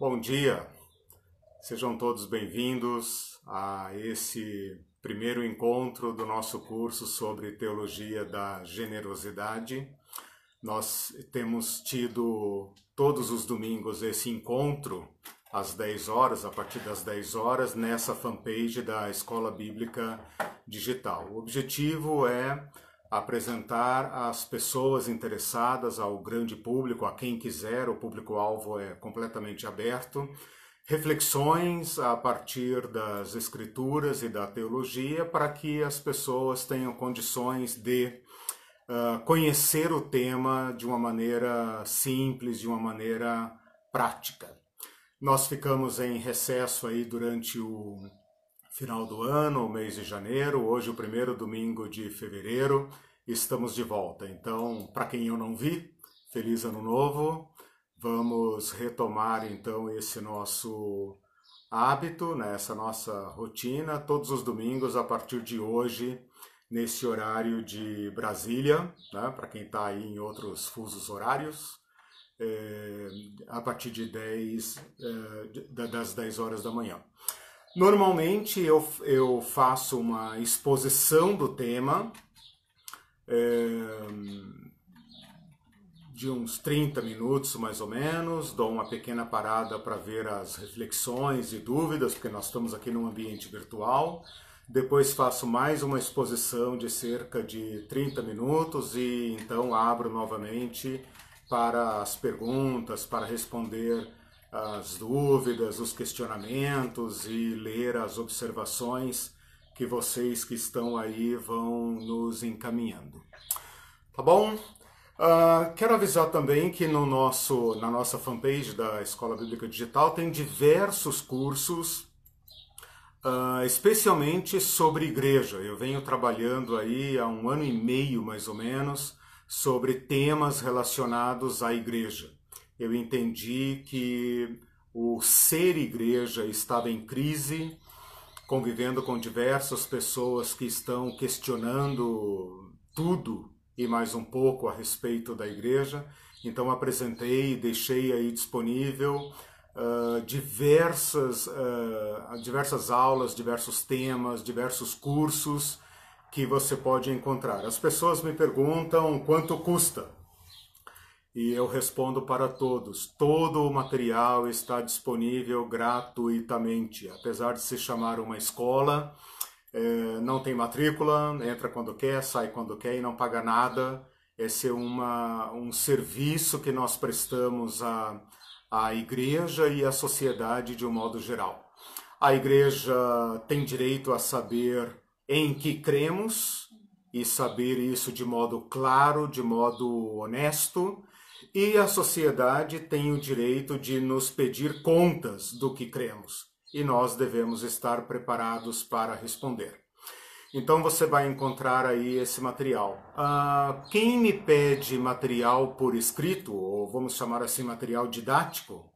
Bom dia, sejam todos bem-vindos a esse primeiro encontro do nosso curso sobre Teologia da Generosidade. Nós temos tido todos os domingos esse encontro às 10 horas, a partir das 10 horas, nessa fanpage da Escola Bíblica Digital. O objetivo é apresentar as pessoas interessadas ao grande público, a quem quiser, o público-alvo é completamente aberto, reflexões a partir das escrituras e da teologia para que as pessoas tenham condições de uh, conhecer o tema de uma maneira simples, de uma maneira prática. Nós ficamos em recesso aí durante o final do ano, o mês de janeiro, hoje o primeiro domingo de fevereiro, estamos de volta. Então, para quem eu não vi, feliz ano novo. Vamos retomar então esse nosso hábito, né, essa nossa rotina, todos os domingos a partir de hoje, nesse horário de Brasília, né, para quem está aí em outros fusos horários, é, a partir de 10, é, das 10 horas da manhã. Normalmente eu, eu faço uma exposição do tema de uns 30 minutos mais ou menos, dou uma pequena parada para ver as reflexões e dúvidas, porque nós estamos aqui num ambiente virtual. Depois faço mais uma exposição de cerca de 30 minutos e então abro novamente para as perguntas, para responder as dúvidas, os questionamentos e ler as observações que vocês que estão aí vão nos encaminhando. Tá bom? Uh, quero avisar também que no nosso, na nossa fanpage da Escola Bíblica Digital tem diversos cursos, uh, especialmente sobre igreja. Eu venho trabalhando aí há um ano e meio mais ou menos sobre temas relacionados à igreja eu entendi que o ser igreja estava em crise, convivendo com diversas pessoas que estão questionando tudo e mais um pouco a respeito da igreja. Então apresentei e deixei aí disponível uh, diversas, uh, diversas aulas, diversos temas, diversos cursos que você pode encontrar. As pessoas me perguntam quanto custa e eu respondo para todos: todo o material está disponível gratuitamente. Apesar de se chamar uma escola, é, não tem matrícula, entra quando quer, sai quando quer e não paga nada. Esse é uma, um serviço que nós prestamos à, à igreja e à sociedade de um modo geral. A igreja tem direito a saber em que cremos e saber isso de modo claro, de modo honesto e a sociedade tem o direito de nos pedir contas do que cremos, e nós devemos estar preparados para responder. Então você vai encontrar aí esse material. Ah, quem me pede material por escrito, ou vamos chamar assim material didático,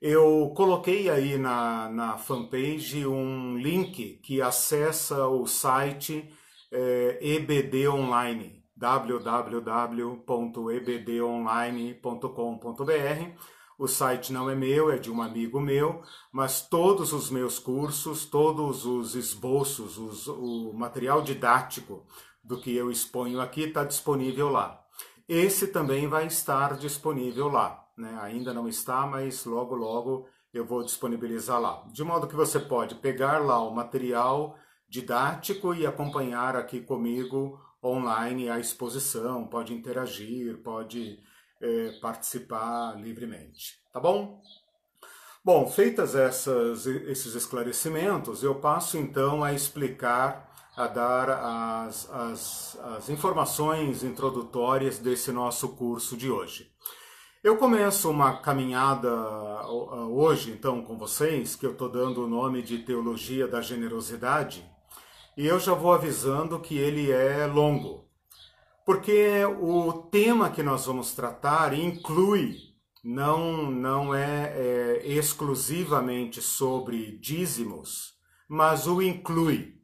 eu coloquei aí na, na fanpage um link que acessa o site é, eh, EBD Online www.ebdonline.com.br. O site não é meu, é de um amigo meu, mas todos os meus cursos, todos os esboços, os, o material didático do que eu exponho aqui está disponível lá. Esse também vai estar disponível lá. Né? Ainda não está, mas logo, logo eu vou disponibilizar lá. De modo que você pode pegar lá o material didático e acompanhar aqui comigo online à exposição, pode interagir, pode é, participar livremente. Tá bom? Bom, feitas essas, esses esclarecimentos, eu passo então a explicar, a dar as, as, as informações introdutórias desse nosso curso de hoje. Eu começo uma caminhada hoje, então, com vocês, que eu estou dando o nome de Teologia da Generosidade, e eu já vou avisando que ele é longo, porque o tema que nós vamos tratar inclui, não, não é, é exclusivamente sobre dízimos, mas o inclui.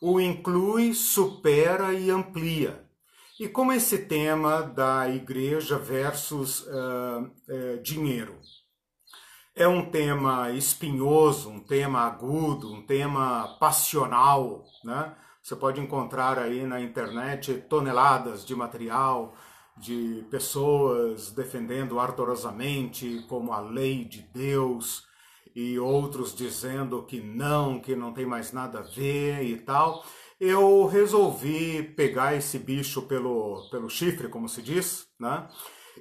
O inclui, supera e amplia. E como esse tema da igreja versus uh, dinheiro é um tema espinhoso, um tema agudo, um tema passional, né? Você pode encontrar aí na internet toneladas de material de pessoas defendendo ardorosamente como a lei de Deus e outros dizendo que não, que não tem mais nada a ver e tal. Eu resolvi pegar esse bicho pelo, pelo chifre, como se diz, né?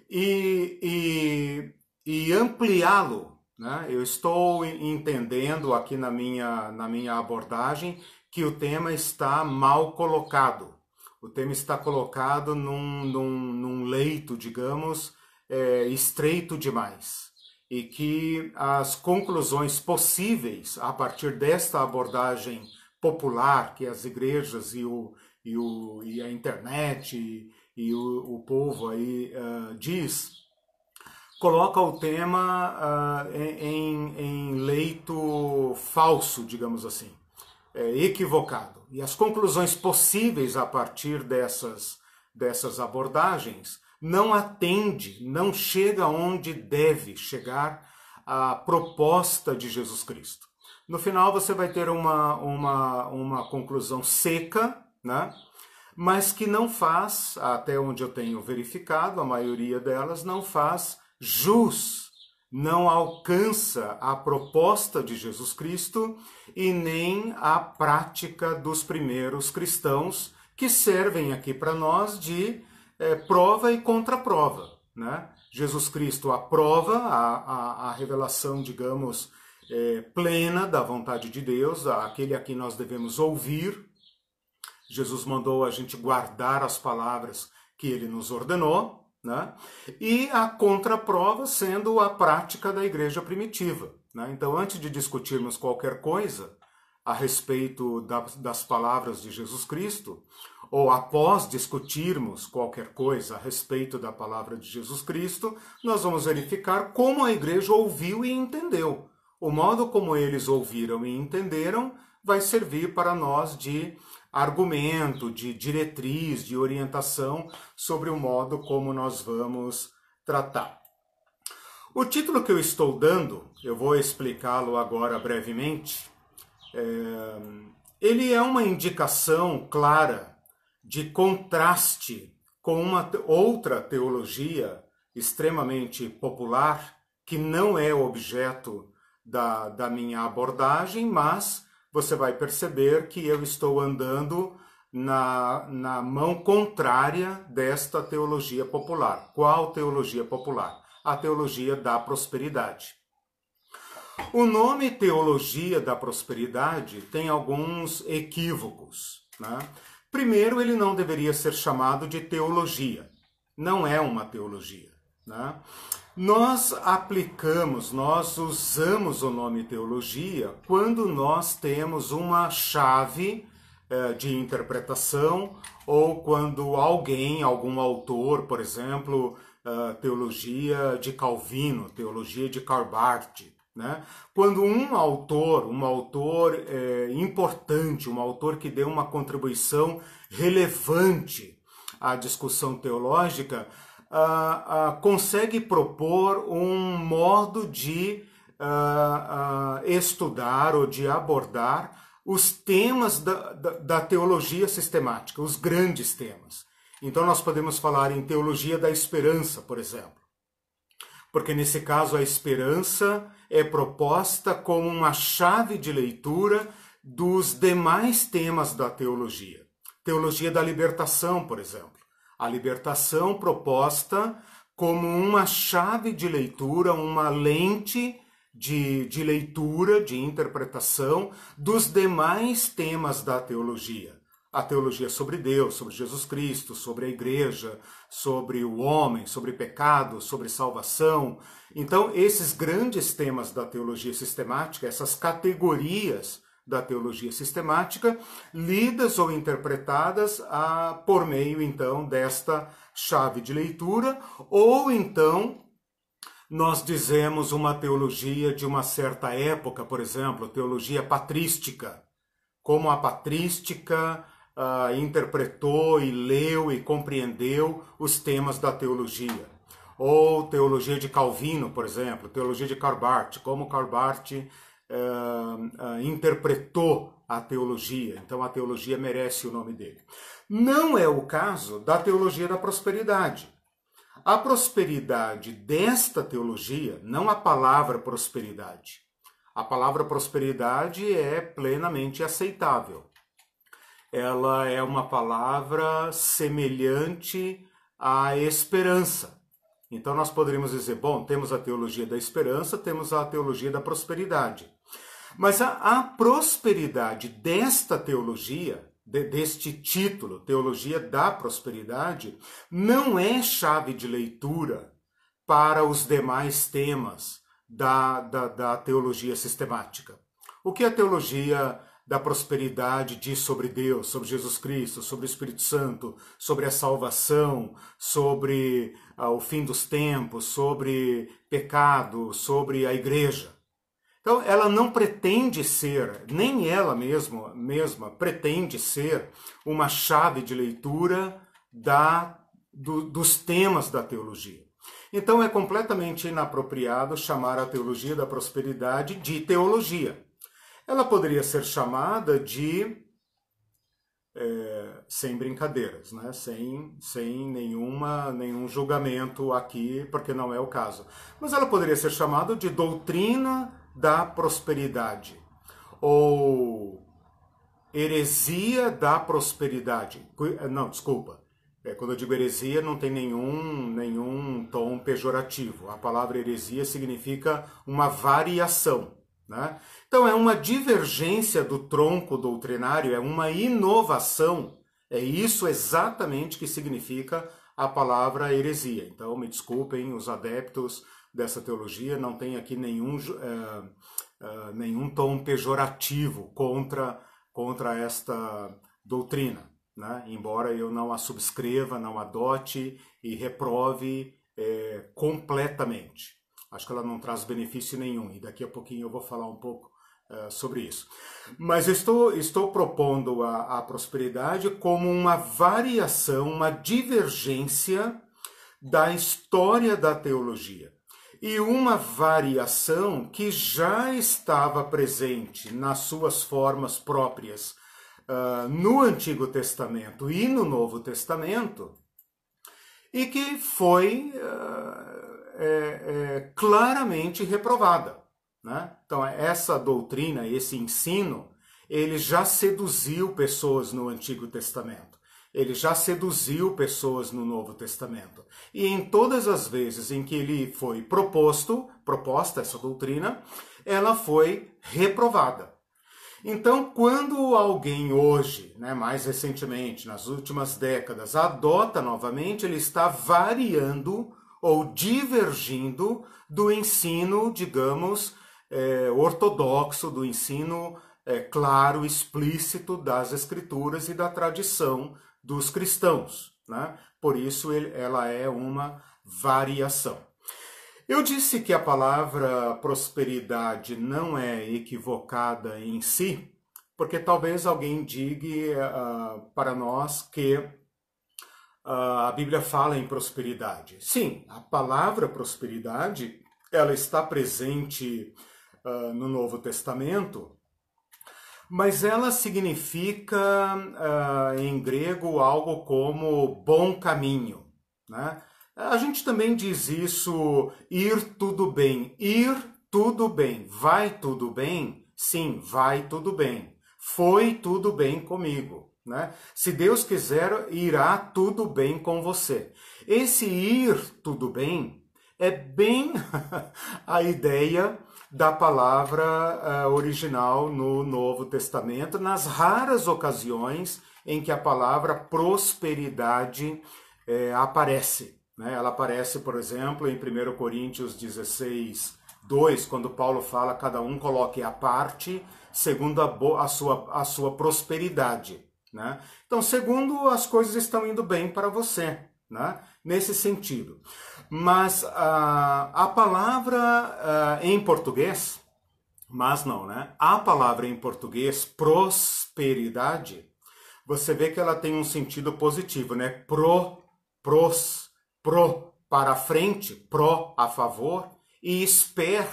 e, e, e ampliá-lo. Né? Eu estou entendendo aqui na minha, na minha abordagem que o tema está mal colocado. O tema está colocado num, num, num leito, digamos, é, estreito demais. E que as conclusões possíveis a partir desta abordagem popular que as igrejas e, o, e, o, e a internet e, e o, o povo aí uh, diz, coloca o tema uh, em, em leito falso, digamos assim é, equivocado. E as conclusões possíveis a partir dessas, dessas abordagens não atende, não chega onde deve chegar a proposta de Jesus Cristo. No final você vai ter uma, uma, uma conclusão seca, né? mas que não faz, até onde eu tenho verificado, a maioria delas não faz jus não alcança a proposta de Jesus Cristo e nem a prática dos primeiros cristãos que servem aqui para nós de é, prova e contraprova. Né? Jesus Cristo aprova a, a, a revelação, digamos, é, plena da vontade de Deus, aquele a quem nós devemos ouvir. Jesus mandou a gente guardar as palavras que ele nos ordenou. Né? E a contraprova sendo a prática da igreja primitiva. Né? Então, antes de discutirmos qualquer coisa a respeito das palavras de Jesus Cristo, ou após discutirmos qualquer coisa a respeito da palavra de Jesus Cristo, nós vamos verificar como a igreja ouviu e entendeu. O modo como eles ouviram e entenderam vai servir para nós de argumento, de diretriz, de orientação sobre o modo como nós vamos tratar. O título que eu estou dando, eu vou explicá-lo agora brevemente, é, ele é uma indicação clara de contraste com uma outra teologia extremamente popular, que não é objeto da, da minha abordagem, mas você vai perceber que eu estou andando na, na mão contrária desta teologia popular. Qual teologia popular? A teologia da prosperidade. O nome teologia da prosperidade tem alguns equívocos. Né? Primeiro, ele não deveria ser chamado de teologia. Não é uma teologia. Né? Nós aplicamos, nós usamos o nome teologia quando nós temos uma chave eh, de interpretação ou quando alguém, algum autor, por exemplo, uh, teologia de Calvino, teologia de Karl Barth, né? Quando um autor, um autor eh, importante, um autor que deu uma contribuição relevante à discussão teológica, consegue propor um modo de estudar ou de abordar os temas da, da, da teologia sistemática, os grandes temas. Então, nós podemos falar em teologia da esperança, por exemplo. Porque nesse caso a esperança é proposta como uma chave de leitura dos demais temas da teologia. Teologia da libertação, por exemplo a libertação proposta como uma chave de leitura, uma lente de, de leitura, de interpretação dos demais temas da teologia. A teologia sobre Deus, sobre Jesus Cristo, sobre a igreja, sobre o homem, sobre pecado, sobre salvação. Então, esses grandes temas da teologia sistemática, essas categorias da teologia sistemática, lidas ou interpretadas a, por meio então desta chave de leitura, ou então nós dizemos uma teologia de uma certa época, por exemplo, teologia patrística, como a patrística uh, interpretou e leu e compreendeu os temas da teologia. Ou teologia de Calvino, por exemplo, teologia de Karl Barth, como Karl Barth uh, interpretou a teologia. Então a teologia merece o nome dele. Não é o caso da teologia da prosperidade. A prosperidade desta teologia, não a palavra prosperidade. A palavra prosperidade é plenamente aceitável. Ela é uma palavra semelhante à esperança. Então nós poderíamos dizer, bom, temos a teologia da esperança, temos a teologia da prosperidade. Mas a, a prosperidade desta teologia de, deste título, Teologia da Prosperidade, não é chave de leitura para os demais temas da, da, da teologia sistemática. O que a teologia da prosperidade diz sobre Deus, sobre Jesus Cristo, sobre o Espírito Santo, sobre a salvação, sobre ah, o fim dos tempos, sobre pecado, sobre a igreja. Então, ela não pretende ser, nem ela mesma, mesma pretende ser uma chave de leitura da, do, dos temas da teologia. Então, é completamente inapropriado chamar a teologia da prosperidade de teologia. Ela poderia ser chamada de, é, sem brincadeiras, né? sem, sem nenhuma, nenhum julgamento aqui, porque não é o caso. Mas ela poderia ser chamada de doutrina da prosperidade ou heresia da prosperidade. Não, desculpa. É, quando eu digo heresia, não tem nenhum, nenhum tom pejorativo. A palavra heresia significa uma variação. Né? Então, é uma divergência do tronco doutrinário, é uma inovação. É isso exatamente que significa a palavra heresia. Então, me desculpem os adeptos dessa teologia, não tem aqui nenhum, é, é, nenhum tom pejorativo contra, contra esta doutrina, né? embora eu não a subscreva, não adote e reprove é, completamente. Acho que ela não traz benefício nenhum, e daqui a pouquinho eu vou falar um pouco sobre isso. Mas estou, estou propondo a, a prosperidade como uma variação, uma divergência da história da teologia e uma variação que já estava presente nas suas formas próprias uh, no Antigo Testamento e no Novo Testamento, e que foi uh, é, é, claramente reprovada. Né? Então, essa doutrina, esse ensino, ele já seduziu pessoas no Antigo Testamento. Ele já seduziu pessoas no Novo Testamento. E em todas as vezes em que ele foi proposto, proposta essa doutrina, ela foi reprovada. Então, quando alguém hoje, né, mais recentemente, nas últimas décadas, adota novamente, ele está variando ou divergindo do ensino, digamos, é, ortodoxo, do ensino é, claro, explícito das Escrituras e da tradição dos cristãos. Né? Por isso ele, ela é uma variação. Eu disse que a palavra prosperidade não é equivocada em si, porque talvez alguém diga uh, para nós que uh, a Bíblia fala em prosperidade. Sim, a palavra prosperidade ela está presente uh, no Novo Testamento, mas ela significa uh, em grego algo como bom caminho. Né? A gente também diz isso, ir tudo bem. Ir tudo bem. Vai tudo bem? Sim, vai tudo bem. Foi tudo bem comigo. Né? Se Deus quiser, irá tudo bem com você. Esse ir tudo bem é bem a ideia da palavra uh, original no Novo Testamento, nas raras ocasiões em que a palavra prosperidade eh, aparece. Né? Ela aparece, por exemplo, em 1 Coríntios 16, 2, quando Paulo fala: cada um coloque a parte segundo a, a, sua, a sua prosperidade. Né? Então, segundo as coisas estão indo bem para você, né? nesse sentido. Mas uh, a palavra uh, em português, mas não, né? A palavra em português, prosperidade, você vê que ela tem um sentido positivo, né? Pro, pros, pro, para frente, pró, a favor, e esper,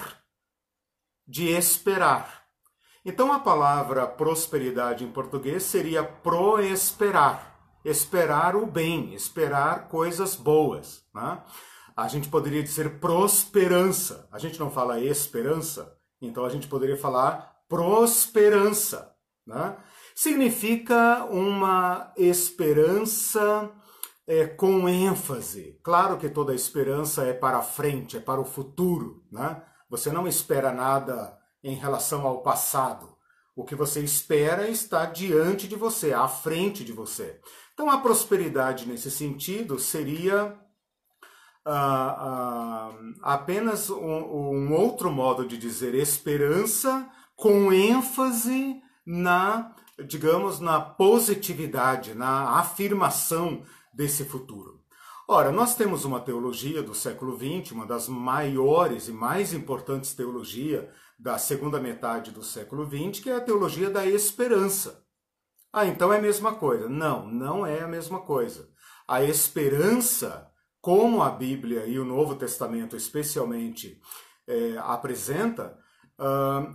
de esperar. Então a palavra prosperidade em português seria proesperar, esperar o bem, esperar coisas boas. Né? A gente poderia dizer prosperança. A gente não fala esperança, então a gente poderia falar prosperança. Né? Significa uma esperança é, com ênfase. Claro que toda esperança é para frente, é para o futuro. Né? Você não espera nada em relação ao passado. O que você espera está diante de você, à frente de você. Então, a prosperidade nesse sentido seria ah, ah, apenas um, um outro modo de dizer esperança com ênfase na, digamos, na positividade, na afirmação desse futuro. Ora, nós temos uma teologia do século XX, uma das maiores e mais importantes teologias da segunda metade do século XX, que é a teologia da esperança. Ah, então é a mesma coisa. Não, não é a mesma coisa. A esperança, como a Bíblia e o Novo Testamento especialmente é, apresenta,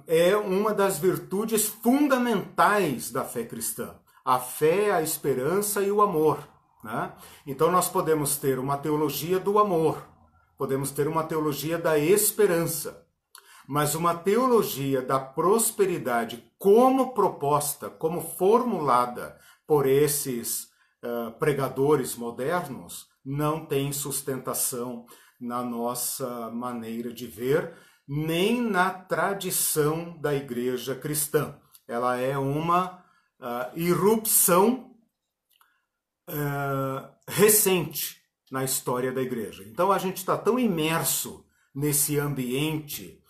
é uma das virtudes fundamentais da fé cristã. A fé, a esperança e o amor. Né? Então nós podemos ter uma teologia do amor, podemos ter uma teologia da esperança, mas uma teologia da prosperidade como proposta, como formulada por esses uh, pregadores modernos, não tem sustentação na nossa maneira de ver, nem na tradição da igreja cristã. Ela é uma uh, irrupção uh, recente na história da igreja. Então a gente está tão imerso nesse ambiente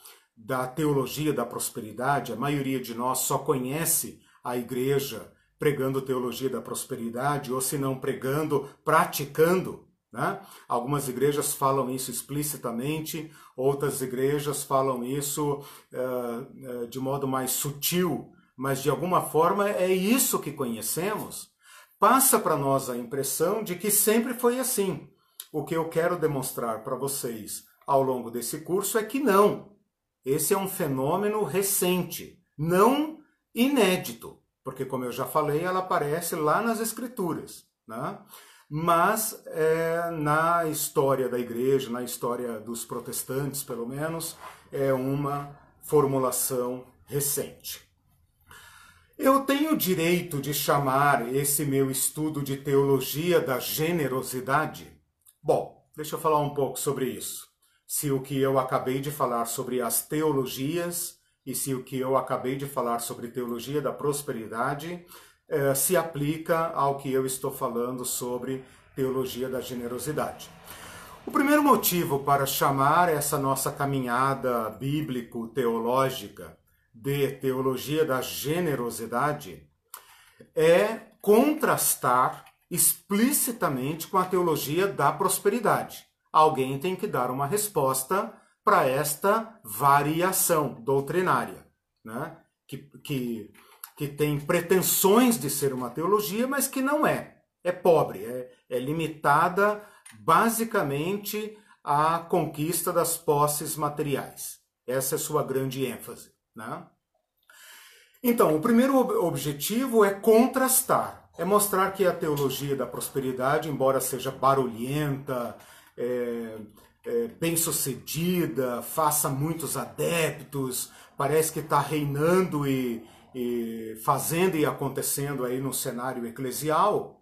da teologia da prosperidade, a maioria de nós só conhece a igreja pregando teologia da prosperidade, ou se não pregando, praticando. Né? Algumas igrejas falam isso explicitamente, outras igrejas falam isso uh, uh, de modo mais sutil, mas de alguma forma é isso que conhecemos passa para nós a impressão de que sempre foi assim. O que eu quero demonstrar para vocês ao longo desse curso é que não. Esse é um fenômeno recente, não inédito, porque, como eu já falei, ela aparece lá nas Escrituras. Né? Mas é, na história da igreja, na história dos protestantes, pelo menos, é uma formulação recente. Eu tenho o direito de chamar esse meu estudo de teologia da generosidade? Bom, deixa eu falar um pouco sobre isso. Se o que eu acabei de falar sobre as teologias e se o que eu acabei de falar sobre teologia da prosperidade eh, se aplica ao que eu estou falando sobre teologia da generosidade. O primeiro motivo para chamar essa nossa caminhada bíblico-teológica de teologia da generosidade é contrastar explicitamente com a teologia da prosperidade. Alguém tem que dar uma resposta para esta variação doutrinária, né? que, que, que tem pretensões de ser uma teologia, mas que não é. É pobre, é, é limitada basicamente à conquista das posses materiais. Essa é sua grande ênfase. Né? Então, o primeiro objetivo é contrastar, é mostrar que a teologia da prosperidade, embora seja barulhenta, é, é, bem-sucedida, faça muitos adeptos, parece que está reinando e, e, fazendo e acontecendo aí no cenário eclesial,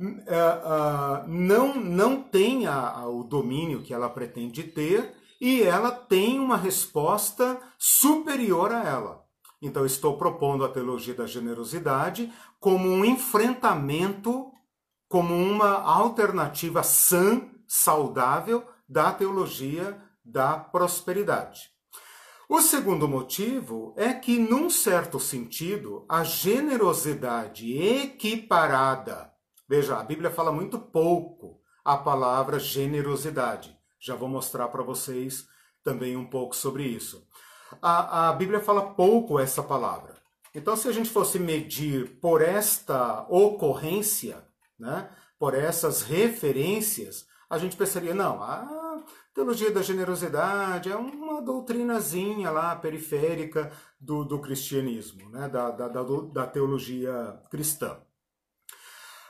é, não, não tem a, o domínio que ela pretende ter e ela tem uma resposta superior a ela. Então, estou propondo a teologia da generosidade como um enfrentamento, como uma alternativa sã, saudável da teologia da prosperidade. O segundo motivo é que, num certo sentido, a generosidade equiparada, veja, a Bíblia fala muito pouco a palavra generosidade. Já vou mostrar para vocês também um pouco sobre isso. A, a Bíblia fala pouco essa palavra. Então, se a gente fosse medir por esta ocorrência, né, por essas referências, a gente pensaria, não, a teologia da generosidade é uma doutrinazinha lá periférica do, do cristianismo, né? da, da, da, da teologia cristã.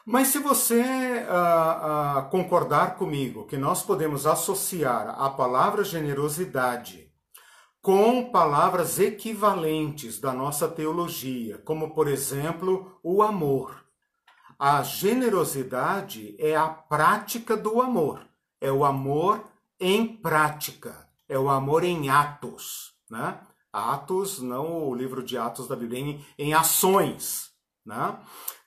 Mas se você uh, uh, concordar comigo que nós podemos associar a palavra generosidade com palavras equivalentes da nossa teologia, como por exemplo o amor. A generosidade é a prática do amor, é o amor em prática, é o amor em atos, né? Atos, não o livro de Atos da Bíblia, em, em ações, né?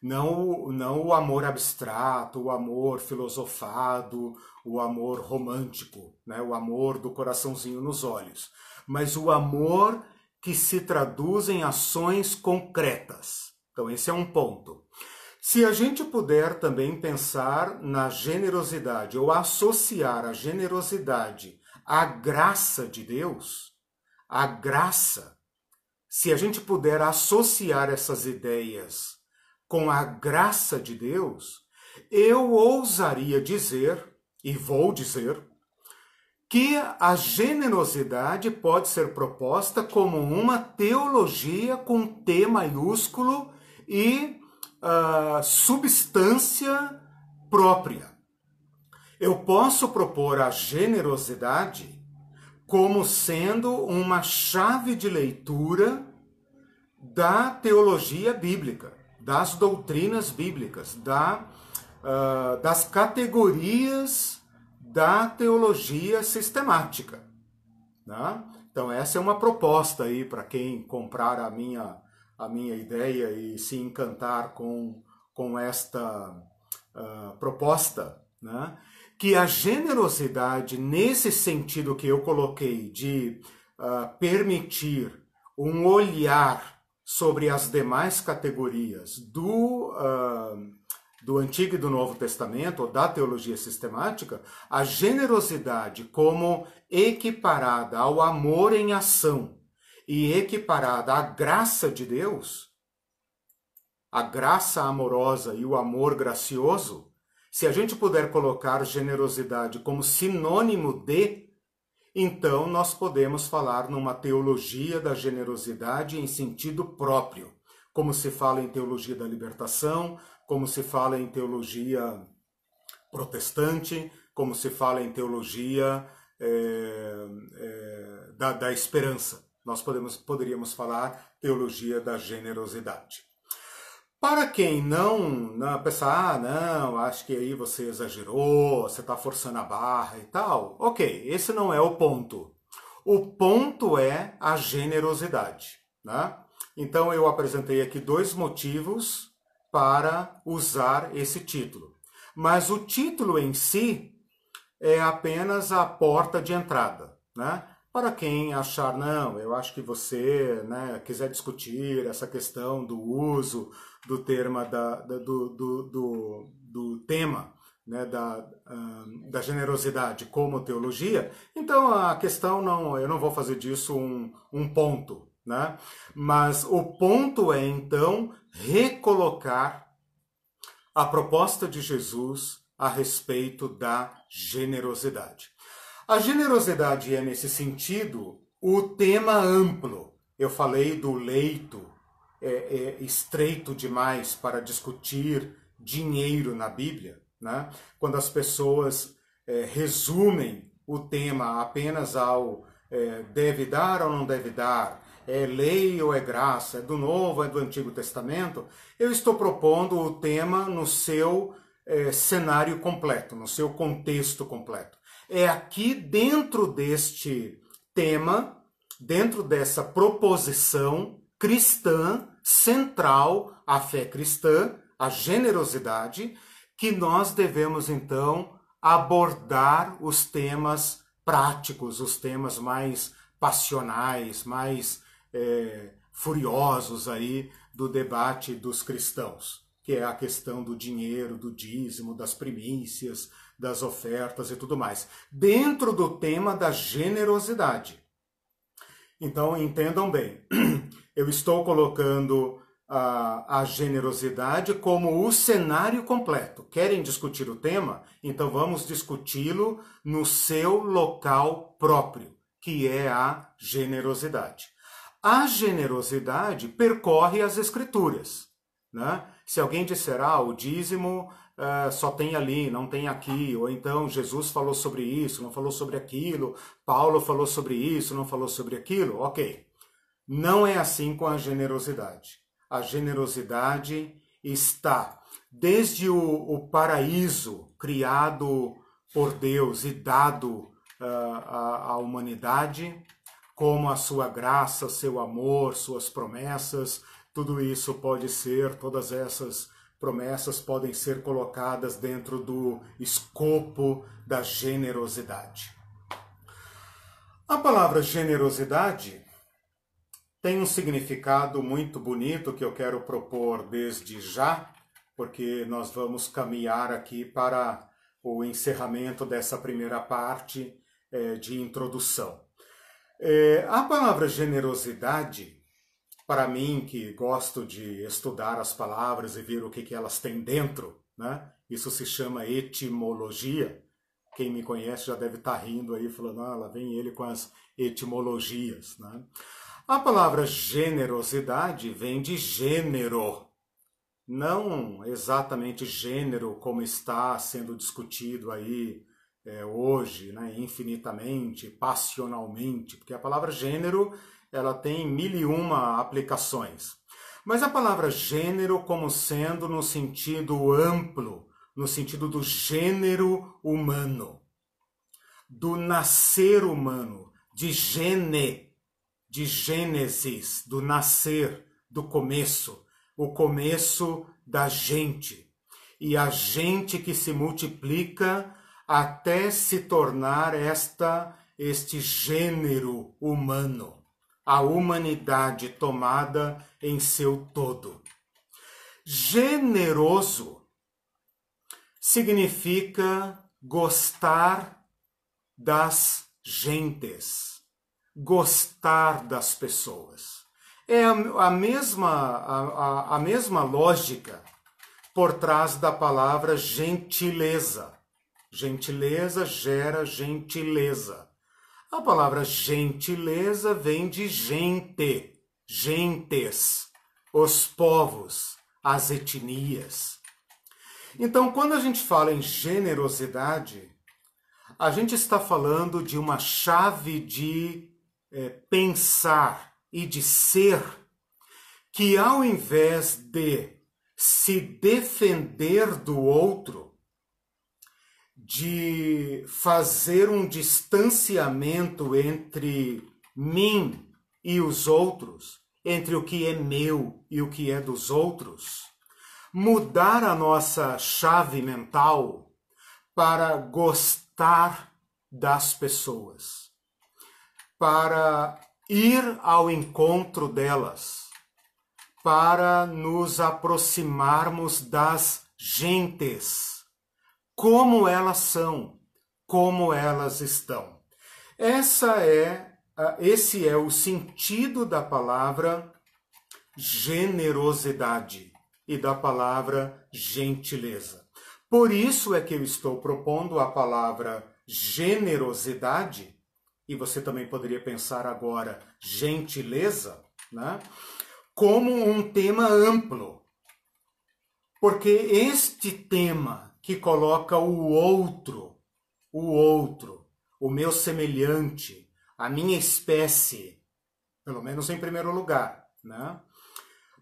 Não, não o amor abstrato, o amor filosofado, o amor romântico, né? o amor do coraçãozinho nos olhos, mas o amor que se traduz em ações concretas. Então, esse é um ponto. Se a gente puder também pensar na generosidade ou associar a generosidade à graça de Deus, a graça, se a gente puder associar essas ideias com a graça de Deus, eu ousaria dizer, e vou dizer, que a generosidade pode ser proposta como uma teologia com T maiúsculo e uh, substância própria. Eu posso propor a generosidade como sendo uma chave de leitura da teologia bíblica das doutrinas bíblicas, da, uh, das categorias da teologia sistemática. Né? Então, essa é uma proposta aí para quem comprar a minha, a minha ideia e se encantar com, com esta uh, proposta, né? que a generosidade, nesse sentido que eu coloquei, de uh, permitir um olhar sobre as demais categorias do, uh, do Antigo e do Novo Testamento, ou da teologia sistemática, a generosidade como equiparada ao amor em ação e equiparada à graça de Deus, a graça amorosa e o amor gracioso, se a gente puder colocar generosidade como sinônimo de então nós podemos falar numa teologia da generosidade em sentido próprio, como se fala em teologia da libertação, como se fala em teologia protestante, como se fala em teologia é, é, da, da esperança. Nós podemos, poderíamos falar teologia da generosidade. Para quem não, não pensar, ah, não, acho que aí você exagerou, você está forçando a barra e tal, ok, esse não é o ponto. O ponto é a generosidade. Né? Então eu apresentei aqui dois motivos para usar esse título. Mas o título em si é apenas a porta de entrada. Né? Para quem achar, não, eu acho que você né, quiser discutir essa questão do uso do, termo da, da do, do, do, do, tema né, da, da generosidade como teologia, então a questão não, eu não vou fazer disso um, um ponto, né? Mas o ponto é então recolocar a proposta de Jesus a respeito da generosidade. A generosidade é, nesse sentido, o tema amplo. Eu falei do leito é, é, estreito demais para discutir dinheiro na Bíblia. Né? Quando as pessoas é, resumem o tema apenas ao é, deve dar ou não deve dar, é lei ou é graça, é do Novo é do Antigo Testamento, eu estou propondo o tema no seu é, cenário completo, no seu contexto completo. É aqui dentro deste tema, dentro dessa proposição cristã, central à fé cristã, a generosidade, que nós devemos então abordar os temas práticos, os temas mais passionais, mais é, furiosos aí do debate dos cristãos, que é a questão do dinheiro, do dízimo, das primícias, das ofertas e tudo mais, dentro do tema da generosidade. Então entendam bem, eu estou colocando a, a generosidade como o cenário completo. Querem discutir o tema? Então vamos discuti-lo no seu local próprio, que é a generosidade. A generosidade percorre as escrituras. Né? Se alguém disser, ah, o dízimo uh, só tem ali, não tem aqui, ou então Jesus falou sobre isso, não falou sobre aquilo, Paulo falou sobre isso, não falou sobre aquilo, ok. Não é assim com a generosidade. A generosidade está desde o, o paraíso criado por Deus e dado uh, à, à humanidade, como a sua graça, seu amor, suas promessas, tudo isso pode ser, todas essas promessas podem ser colocadas dentro do escopo da generosidade. A palavra generosidade tem um significado muito bonito que eu quero propor desde já, porque nós vamos caminhar aqui para o encerramento dessa primeira parte é, de introdução. É, a palavra generosidade, para mim que gosto de estudar as palavras e ver o que, que elas têm dentro, né? isso se chama etimologia. Quem me conhece já deve estar rindo aí, falando, ah, lá vem ele com as etimologias. Né? A palavra generosidade vem de gênero, não exatamente gênero como está sendo discutido aí é, hoje, né, infinitamente, passionalmente, porque a palavra gênero ela tem mil e uma aplicações. Mas a palavra gênero como sendo no sentido amplo, no sentido do gênero humano, do nascer humano, de gene, de Gênesis, do nascer, do começo, o começo da gente. E a gente que se multiplica até se tornar esta este gênero humano, a humanidade tomada em seu todo. Generoso significa gostar das gentes gostar das pessoas. É a, mesma, a, a mesma lógica por trás da palavra gentileza. Gentileza gera gentileza. A palavra gentileza vem de gente, gentes, os povos, as etnias. Então, quando a gente fala em generosidade, a gente está falando de uma chave de é, pensar e de ser que ao invés de se defender do outro, de fazer um distanciamento entre mim e os outros, entre o que é meu e o que é dos outros, mudar a nossa chave mental para gostar das pessoas para ir ao encontro delas, para nos aproximarmos das gentes, como elas são, como elas estão. Essa é esse é o sentido da palavra generosidade e da palavra gentileza. Por isso é que eu estou propondo a palavra generosidade e você também poderia pensar agora gentileza, né? como um tema amplo. Porque este tema que coloca o outro, o outro, o meu semelhante, a minha espécie, pelo menos em primeiro lugar, né?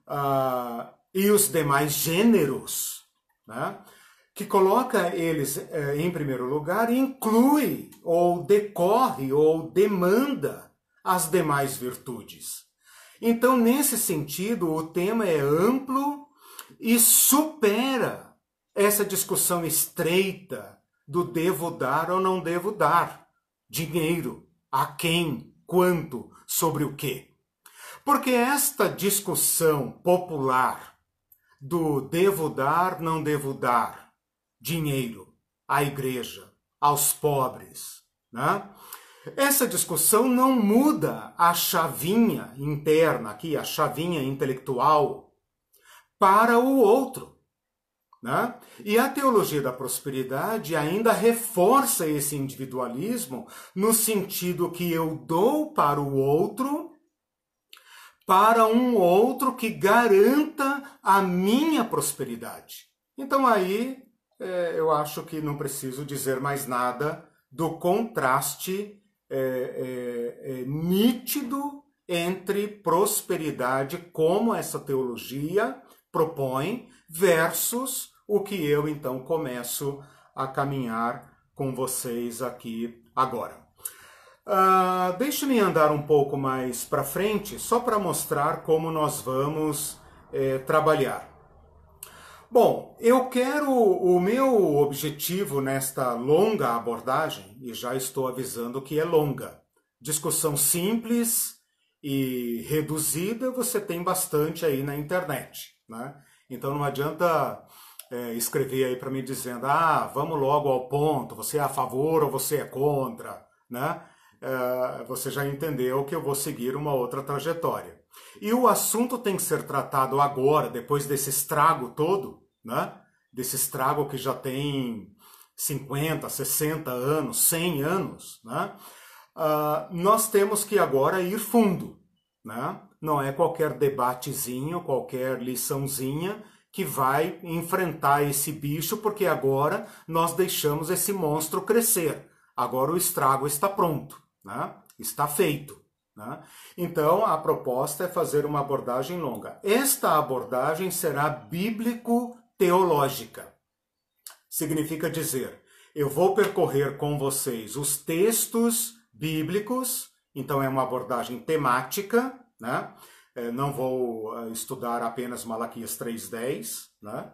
Ah, e os demais gêneros, né? que coloca eles eh, em primeiro lugar e inclui ou decorre ou demanda as demais virtudes. Então, nesse sentido, o tema é amplo e supera essa discussão estreita do devo dar ou não devo dar dinheiro, a quem, quanto, sobre o quê. Porque esta discussão popular do devo dar, não devo dar, dinheiro à igreja, aos pobres. Né? Essa discussão não muda a chavinha interna aqui, a chavinha intelectual para o outro. Né? E a teologia da prosperidade ainda reforça esse individualismo no sentido que eu dou para o outro, para um outro que garanta a minha prosperidade. Então aí é, eu acho que não preciso dizer mais nada do contraste é, é, é nítido entre prosperidade, como essa teologia propõe, versus o que eu então começo a caminhar com vocês aqui agora. Uh, Deixe-me andar um pouco mais para frente, só para mostrar como nós vamos eh, trabalhar. Bom, eu quero o meu objetivo nesta longa abordagem, e já estou avisando que é longa. Discussão simples e reduzida você tem bastante aí na internet, né? Então não adianta é, escrever aí para mim dizendo, ah, vamos logo ao ponto, você é a favor ou você é contra, né? É, você já entendeu que eu vou seguir uma outra trajetória. E o assunto tem que ser tratado agora, depois desse estrago todo, né? Desse estrago que já tem 50, 60 anos, 100 anos, né? Uh, nós temos que agora ir fundo, né? Não é qualquer debatezinho, qualquer liçãozinha que vai enfrentar esse bicho, porque agora nós deixamos esse monstro crescer. Agora o estrago está pronto, né? está feito. Né? Então a proposta é fazer uma abordagem longa. Esta abordagem será bíblico-teológica. Significa dizer, eu vou percorrer com vocês os textos bíblicos, então é uma abordagem temática, né? É, não vou uh, estudar apenas Malaquias 3.10. Né?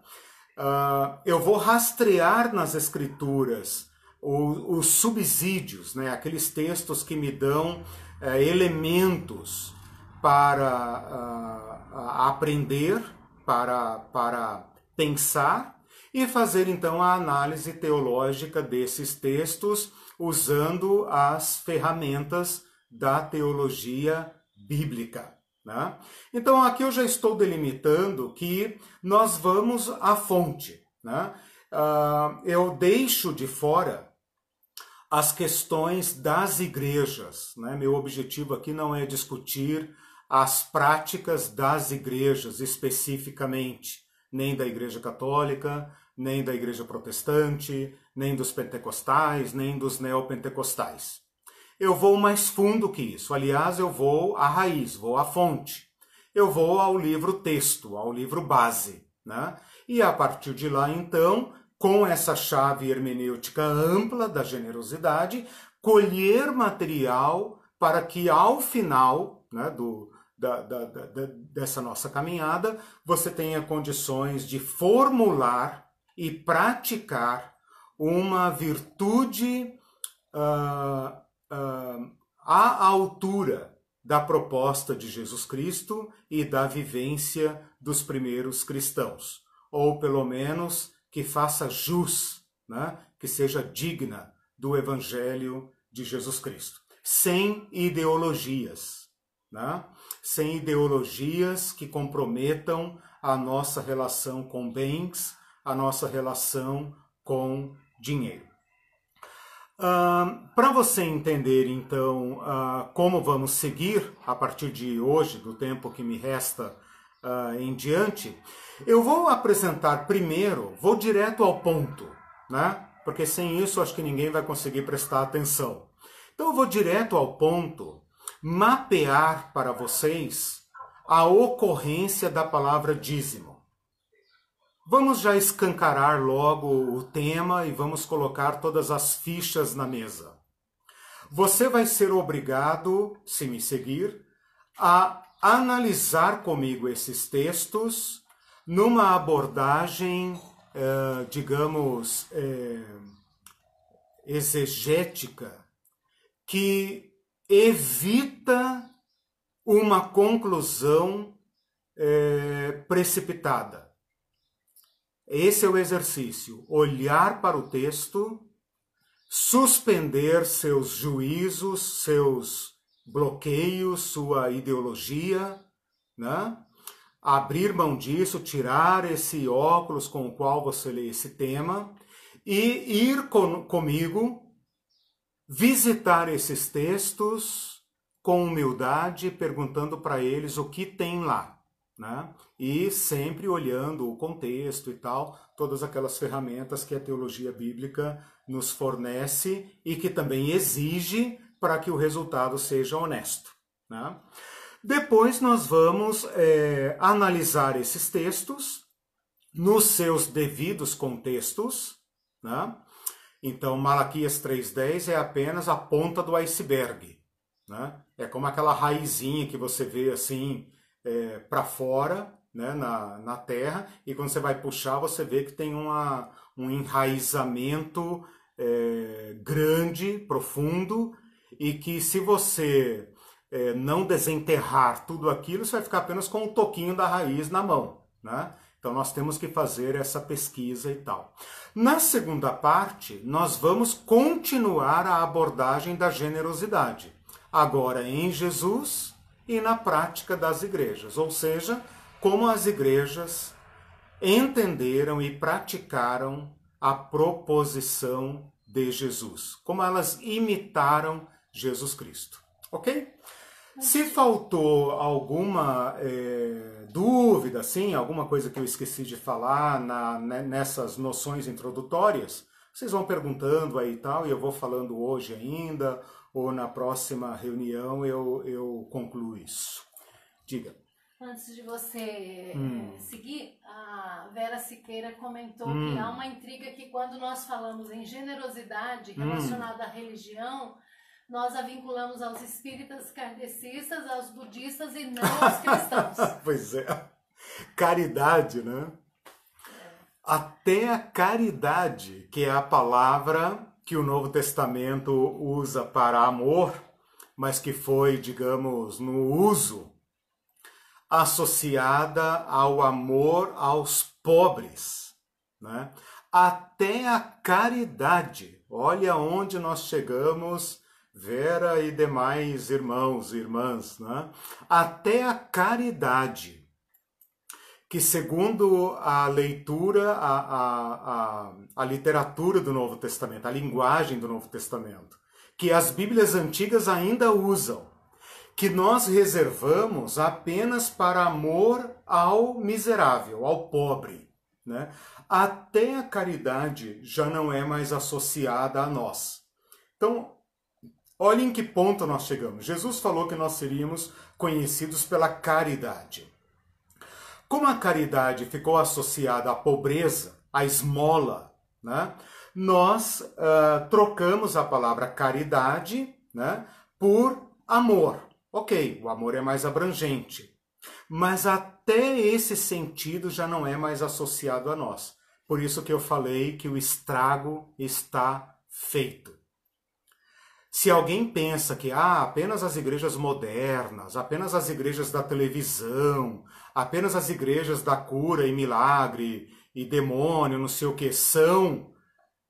Uh, eu vou rastrear nas escrituras os subsídios, né? aqueles textos que me dão uh, elementos para uh, aprender, para, para pensar e fazer então a análise teológica desses textos usando as ferramentas da teologia bíblica. Né? Então aqui eu já estou delimitando que nós vamos à fonte. Né? Uh, eu deixo de fora as questões das igrejas. Né? Meu objetivo aqui não é discutir as práticas das igrejas especificamente, nem da Igreja Católica, nem da Igreja Protestante, nem dos pentecostais, nem dos neopentecostais eu vou mais fundo que isso. Aliás, eu vou à raiz, vou à fonte. Eu vou ao livro texto, ao livro base. Né? E a partir de lá, então, com essa chave hermenêutica ampla da generosidade, colher material para que ao final né, do, da, da, da, dessa nossa caminhada você tenha condições de formular e praticar uma virtude uh, uh, à altura da proposta de Jesus Cristo e da vivência dos primeiros cristãos, ou pelo menos que faça jus, né? que seja digna do Evangelho de Jesus Cristo, sem ideologias, né? sem ideologias que comprometam a nossa relação com bens, a nossa relação com dinheiro. Para você entender, então, uh, como vamos seguir a partir de hoje, do tempo que me resta uh, em diante, eu vou apresentar primeiro, vou direto ao ponto, né? Porque sem isso acho que ninguém vai conseguir prestar atenção. Então eu vou direto ao ponto, mapear para vocês a ocorrência da palavra dízimo. Vamos já escancarar logo o tema e vamos colocar todas as fichas na mesa. Você vai ser obrigado, se me seguir, a analisar comigo esses textos numa abordagem, eh, digamos, eh, exegética, que evita uma conclusão eh, precipitada. Esse é o exercício: olhar para o texto, suspender seus juízos, seus bloqueios, sua ideologia, né? abrir mão disso, tirar esse óculos com o qual você lê esse tema e ir com, comigo visitar esses textos com humildade, perguntando para eles o que tem lá. Né? E sempre olhando o contexto e tal, todas aquelas ferramentas que a teologia bíblica nos fornece e que também exige para que o resultado seja honesto. Né? Depois nós vamos é, analisar esses textos nos seus devidos contextos. Né? Então, Malaquias 3,10 é apenas a ponta do iceberg. Né? É como aquela raizinha que você vê assim é, para fora né, na, na terra, e quando você vai puxar, você vê que tem uma, um enraizamento é, grande, profundo, e que se você é, não desenterrar tudo aquilo, você vai ficar apenas com o toquinho da raiz na mão. Né? Então nós temos que fazer essa pesquisa e tal. Na segunda parte, nós vamos continuar a abordagem da generosidade, agora em Jesus e na prática das igrejas, ou seja, como as igrejas entenderam e praticaram a proposição de Jesus, como elas imitaram Jesus Cristo. Ok? Se faltou alguma é, dúvida, assim, alguma coisa que eu esqueci de falar na, né, nessas noções introdutórias, vocês vão perguntando aí e tal, e eu vou falando hoje ainda, ou na próxima reunião eu, eu concluo isso. Diga. Antes de você hum. seguir, a Vera Siqueira comentou hum. que há uma intriga que quando nós falamos em generosidade hum. relacionada hum. à religião, nós a vinculamos aos espíritas kardecistas, aos budistas e não aos cristãos. pois é. Caridade, né? Até a caridade, que é a palavra que o Novo Testamento usa para amor, mas que foi, digamos, no uso associada ao amor aos pobres, né? Até a caridade. Olha onde nós chegamos Vera e demais irmãos e irmãs, né? até a caridade, que segundo a leitura, a, a, a, a literatura do Novo Testamento, a linguagem do Novo Testamento, que as Bíblias antigas ainda usam, que nós reservamos apenas para amor ao miserável, ao pobre. Né? Até a caridade já não é mais associada a nós. Então, Olha em que ponto nós chegamos. Jesus falou que nós seríamos conhecidos pela caridade. Como a caridade ficou associada à pobreza, à esmola, né? nós uh, trocamos a palavra caridade né, por amor. Ok, o amor é mais abrangente, mas até esse sentido já não é mais associado a nós. Por isso que eu falei que o estrago está feito. Se alguém pensa que ah, apenas as igrejas modernas, apenas as igrejas da televisão, apenas as igrejas da cura e milagre e demônio, não sei o que, são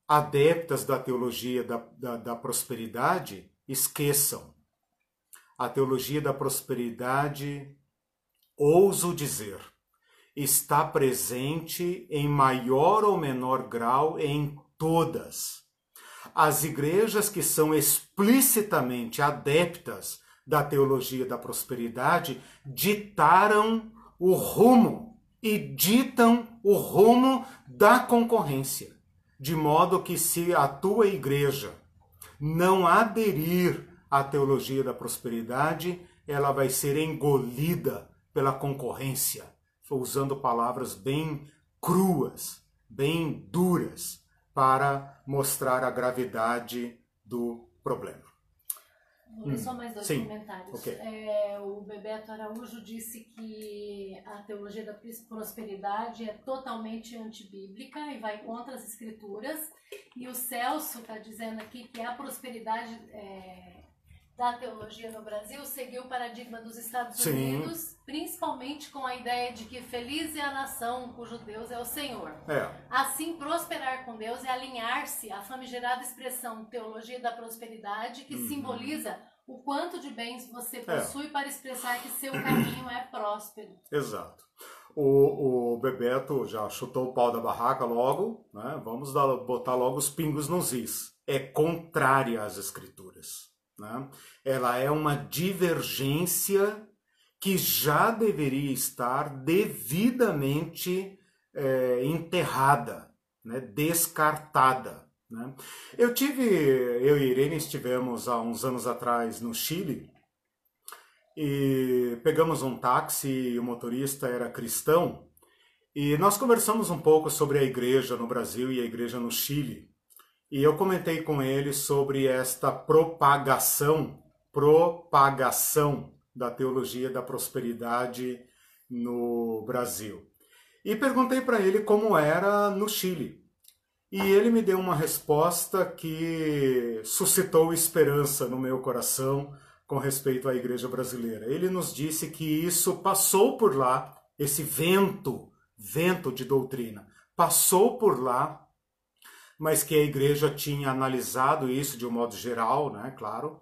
adeptas da teologia da, da, da prosperidade, esqueçam. A teologia da prosperidade, ouso dizer, está presente em maior ou menor grau em todas as igrejas que são explicitamente adeptas da teologia da prosperidade ditaram o rumo e ditam o rumo da concorrência, de modo que se a tua igreja não aderir à teologia da prosperidade, ela vai ser engolida pela concorrência, usando palavras bem cruas, bem duras para mostrar a gravidade do problema. Ler só mais dois Sim. comentários. Okay. É, o Bebeto Araújo disse que a teologia da prosperidade é totalmente antibíblica e vai contra as escrituras. E o Celso está dizendo aqui que a prosperidade é, da teologia no Brasil seguiu o paradigma dos Estados Sim. Unidos, principalmente com a ideia de que feliz é a nação cujo Deus é o Senhor. É. Assim, prosperar com Deus é alinhar-se à famigerada expressão teologia da prosperidade, que uhum. simboliza o quanto de bens você é. possui é. para expressar que seu caminho é próspero. Exato. o, o Bebeto já chutou o pau da barraca logo, né? vamos dar, botar logo os pingos nos is. É contrária às escrituras. Né? Ela é uma divergência que já deveria estar devidamente é, enterrada, né? descartada. Né? Eu tive, eu e Irene estivemos há uns anos atrás no Chile e pegamos um táxi e o motorista era cristão e nós conversamos um pouco sobre a igreja no Brasil e a igreja no Chile. E eu comentei com ele sobre esta propagação, propagação da teologia da prosperidade no Brasil. E perguntei para ele como era no Chile. E ele me deu uma resposta que suscitou esperança no meu coração com respeito à igreja brasileira. Ele nos disse que isso passou por lá, esse vento, vento de doutrina, passou por lá, mas que a igreja tinha analisado isso de um modo geral, né, claro,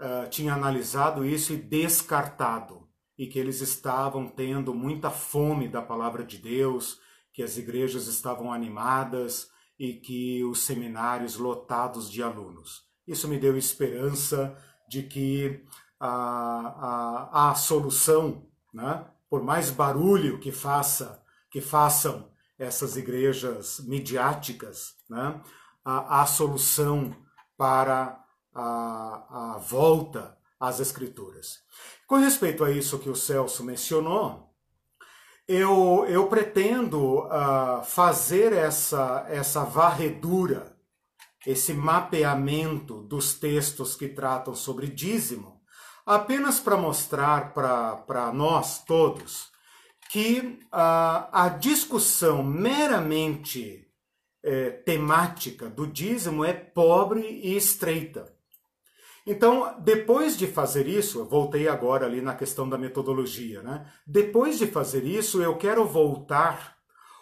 uh, tinha analisado isso e descartado, e que eles estavam tendo muita fome da palavra de Deus, que as igrejas estavam animadas e que os seminários lotados de alunos. Isso me deu esperança de que a, a, a solução, né? por mais barulho que faça, que façam essas igrejas midiáticas, né? a, a solução para a, a volta às Escrituras. Com respeito a isso que o Celso mencionou, eu, eu pretendo uh, fazer essa, essa varredura esse mapeamento dos textos que tratam sobre dízimo, apenas para mostrar para nós todos que a, a discussão meramente é, temática do dízimo é pobre e estreita. Então, depois de fazer isso, eu voltei agora ali na questão da metodologia, né? Depois de fazer isso, eu quero voltar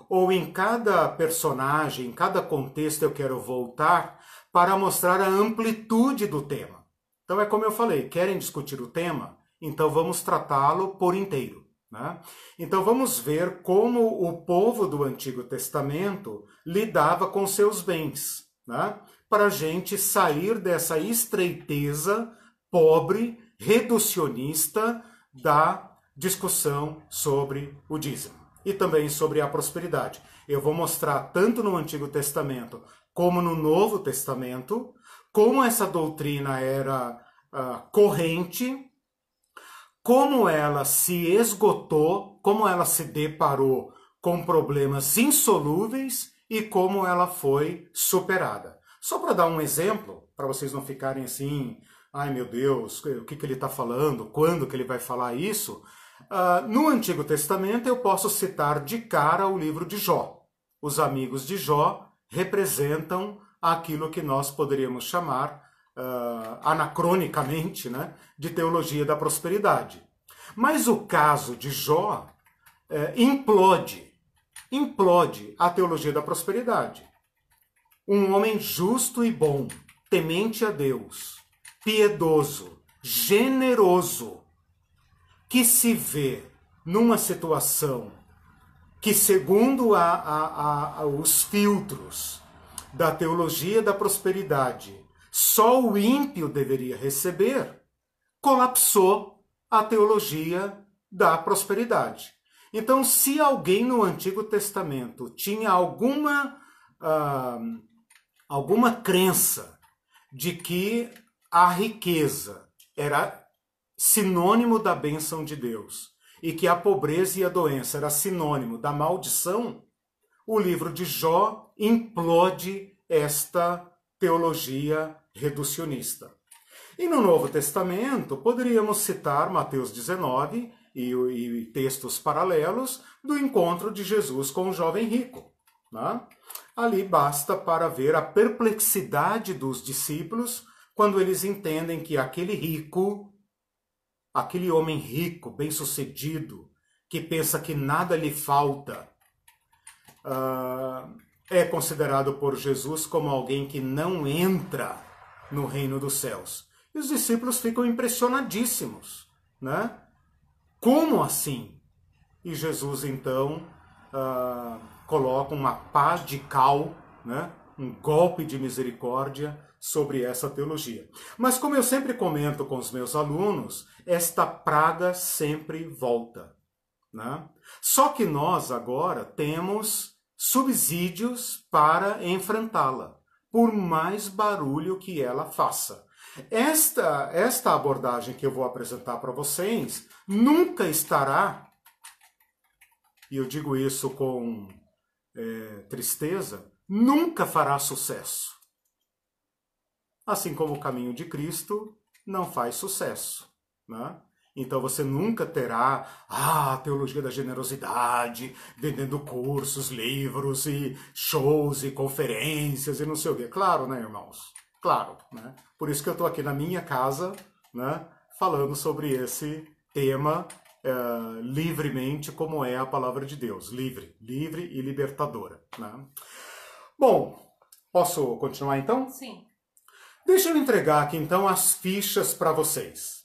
ou em cada personagem, em cada contexto eu quero voltar para mostrar a amplitude do tema. Então é como eu falei, querem discutir o tema? Então vamos tratá-lo por inteiro. Né? Então vamos ver como o povo do Antigo Testamento lidava com seus bens, né? para a gente sair dessa estreiteza pobre, reducionista da discussão sobre o dízimo e também sobre a prosperidade. Eu vou mostrar tanto no Antigo Testamento como no Novo Testamento como essa doutrina era uh, corrente, como ela se esgotou, como ela se deparou com problemas insolúveis e como ela foi superada. Só para dar um exemplo, para vocês não ficarem assim, ai meu Deus, o que, que ele está falando, quando que ele vai falar isso, Uh, no Antigo Testamento, eu posso citar de cara o livro de Jó. Os amigos de Jó representam aquilo que nós poderíamos chamar, uh, anacronicamente, né, de teologia da prosperidade. Mas o caso de Jó uh, implode, implode a teologia da prosperidade. Um homem justo e bom, temente a Deus, piedoso, generoso, que se vê numa situação que, segundo a, a, a, os filtros da teologia da prosperidade, só o ímpio deveria receber, colapsou a teologia da prosperidade. Então, se alguém no Antigo Testamento tinha alguma, uh, alguma crença de que a riqueza era sinônimo da bênção de Deus e que a pobreza e a doença era sinônimo da maldição, o livro de Jó implode esta teologia reducionista. E no Novo Testamento, poderíamos citar Mateus 19 e, e textos paralelos do encontro de Jesus com o jovem rico. Né? Ali basta para ver a perplexidade dos discípulos quando eles entendem que aquele rico aquele homem rico, bem-sucedido, que pensa que nada lhe falta, uh, é considerado por Jesus como alguém que não entra no reino dos céus. E os discípulos ficam impressionadíssimos, né? Como assim? e Jesus então uh, coloca uma pá de cal, né? um golpe de misericórdia sobre essa teologia. Mas como eu sempre comento com os meus alunos, esta praga sempre volta. Né? Só que nós agora temos subsídios para enfrentá-la, por mais barulho que ela faça. Esta, esta abordagem que eu vou apresentar para vocês nunca estará, e eu digo isso com é, tristeza, nunca fará sucesso. Assim como o caminho de Cristo não faz sucesso. Né? Então você nunca terá ah, a teologia da generosidade, vendendo cursos, livros e shows e conferências e não sei o quê. Claro, né, irmãos? Claro, né? Por isso que eu estou aqui na minha casa, né, falando sobre esse tema uh, livremente, como é a palavra de Deus, livre, livre e libertadora. Né? Bom, posso continuar então? Sim. Deixa eu entregar aqui então as fichas para vocês.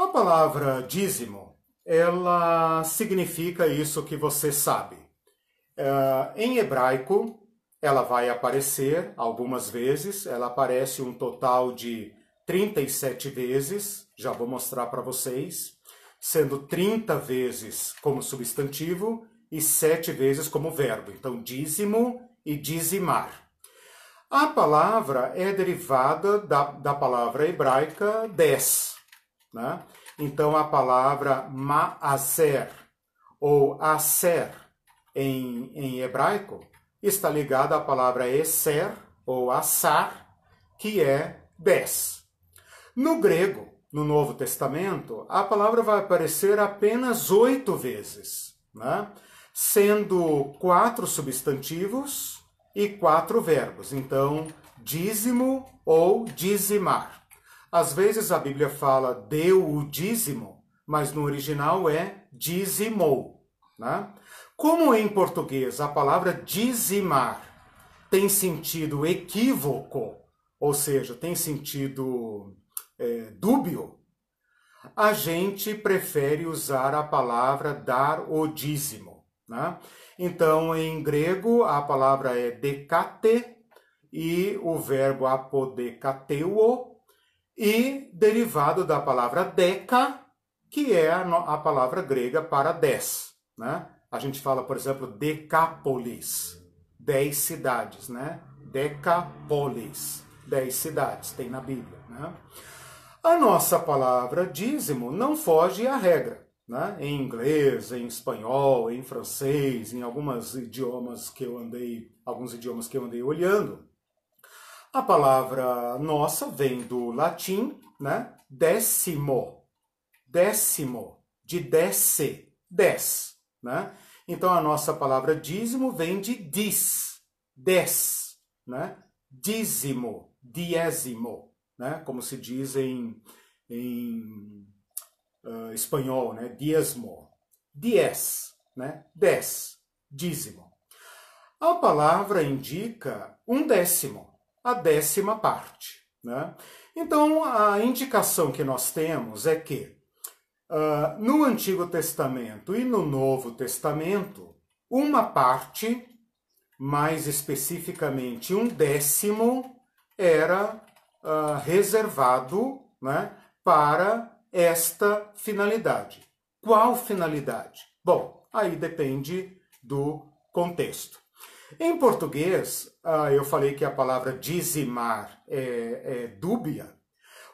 A palavra dízimo, ela significa isso que você sabe. Uh, em hebraico, ela vai aparecer algumas vezes, ela aparece um total de 37 vezes, já vou mostrar para vocês, sendo 30 vezes como substantivo e 7 vezes como verbo. Então, dízimo e dizimar. A palavra é derivada da, da palavra hebraica des. Né? Então, a palavra maaser ou aser em, em hebraico está ligada à palavra eser ou assar, que é dez. No grego, no Novo Testamento, a palavra vai aparecer apenas oito vezes, né? sendo quatro substantivos e quatro verbos. Então, dízimo ou dizimar. Às vezes a Bíblia fala deu o dízimo, mas no original é dizimou. Né? Como em português a palavra dizimar tem sentido equívoco, ou seja, tem sentido é, dúbio, a gente prefere usar a palavra dar o dízimo. Né? Então, em grego, a palavra é decate e o verbo apodecateuo, e derivado da palavra deca, que é a, palavra grega para dez. Né? A gente fala, por exemplo, Decápolis, dez cidades, né? Decapolis, dez cidades, tem na Bíblia, né? A nossa palavra dízimo não foge à regra, né? Em inglês, em espanhol, em francês, em alguns idiomas que eu andei, alguns idiomas que eu andei olhando. A palavra nossa vem do latim, né? Décimo, décimo, de desce, dez. Né? Então a nossa palavra dízimo vem de dis, des, né? dízimo, diésimo, né? como se diz em, em uh, espanhol, né? diezmo, diez, né? dez, dízimo. A palavra indica um décimo, a décima parte. Né? Então a indicação que nós temos é que Uh, no Antigo Testamento e no Novo Testamento, uma parte, mais especificamente um décimo, era uh, reservado né, para esta finalidade. Qual finalidade? Bom, aí depende do contexto. Em português, uh, eu falei que a palavra dizimar é, é dúbia,